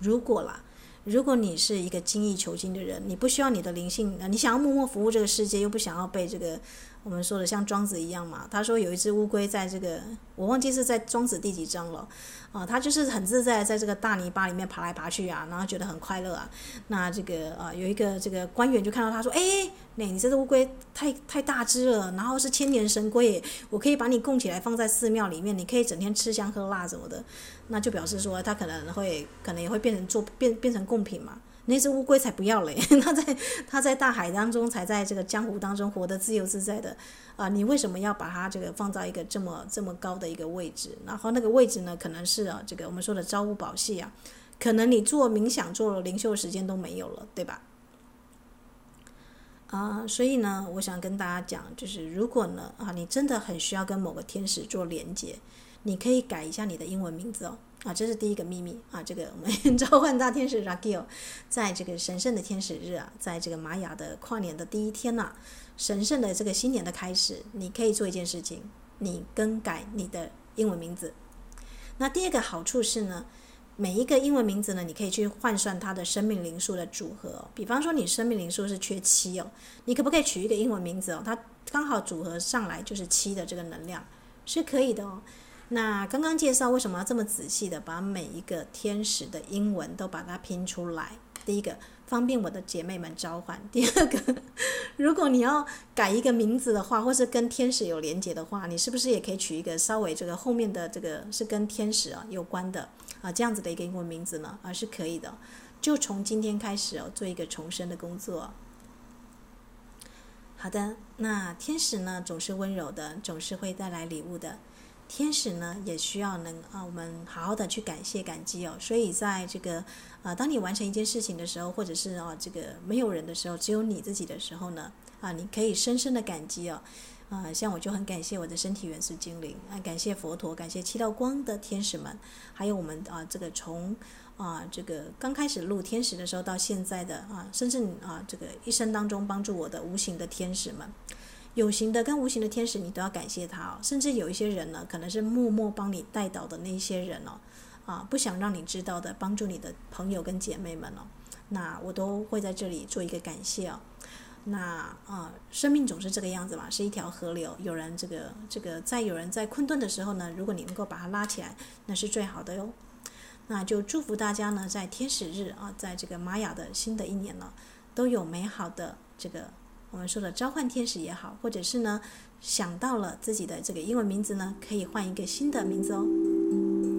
如果啦。如果你是一个精益求精的人，你不需要你的灵性，你想要默默服务这个世界，又不想要被这个我们说的像庄子一样嘛？他说有一只乌龟在这个，我忘记是在庄子第几章了。啊，他就是很自在，在这个大泥巴里面爬来爬去啊，然后觉得很快乐啊。那这个啊，有一个这个官员就看到他说：“哎，那你这只乌龟太太大只了，然后是千年神龟，我可以把你供起来放在寺庙里面，你可以整天吃香喝辣什么的。”那就表示说他可能会，可能也会变成做变变成贡品嘛。那只乌龟才不要嘞，它在它在大海当中，才在这个江湖当中活得自由自在的。啊，你为什么要把它这个放在一个这么这么高的一个位置？然后那个位置呢，可能是啊，这个我们说的朝五保夕啊，可能你做冥想、做灵修的时间都没有了，对吧？啊，所以呢，我想跟大家讲，就是如果呢，啊，你真的很需要跟某个天使做连接，你可以改一下你的英文名字哦。啊，这是第一个秘密啊，这个我们 召唤大天使 Raguel，在这个神圣的天使日啊，在这个玛雅的跨年的第一天呐、神圣的这个新年的开始，你可以做一件事情，你更改你的英文名字。那第二个好处是呢，每一个英文名字呢，你可以去换算它的生命灵数的组合。比方说你生命灵数是缺七哦，你可不可以取一个英文名字哦？它刚好组合上来就是七的这个能量，是可以的哦。那刚刚介绍为什么要这么仔细的把每一个天使的英文都把它拼出来？第一个。方便我的姐妹们召唤。第二个，如果你要改一个名字的话，或是跟天使有连接的话，你是不是也可以取一个稍微这个后面的这个是跟天使啊有关的啊这样子的一个英文名字呢？啊是可以的。就从今天开始哦，做一个重生的工作。好的，那天使呢总是温柔的，总是会带来礼物的。天使呢，也需要能啊，我们好好的去感谢、感激哦。所以，在这个啊，当你完成一件事情的时候，或者是啊，这个没有人的时候，只有你自己的时候呢，啊，你可以深深的感激哦。啊，像我就很感谢我的身体元素精灵啊，感谢佛陀，感谢七道光的天使们，还有我们啊，这个从啊，这个刚开始录天使的时候到现在的啊，甚至啊，这个一生当中帮助我的无形的天使们。有形的跟无形的天使，你都要感谢他哦。甚至有一些人呢，可能是默默帮你带导的那些人哦，啊，不想让你知道的，帮助你的朋友跟姐妹们哦，那我都会在这里做一个感谢哦。那啊，生命总是这个样子嘛，是一条河流，有人这个这个在有人在困顿的时候呢，如果你能够把它拉起来，那是最好的哟。那就祝福大家呢，在天使日啊，在这个玛雅的新的一年呢，都有美好的这个。我们说的召唤天使也好，或者是呢，想到了自己的这个英文名字呢，可以换一个新的名字哦。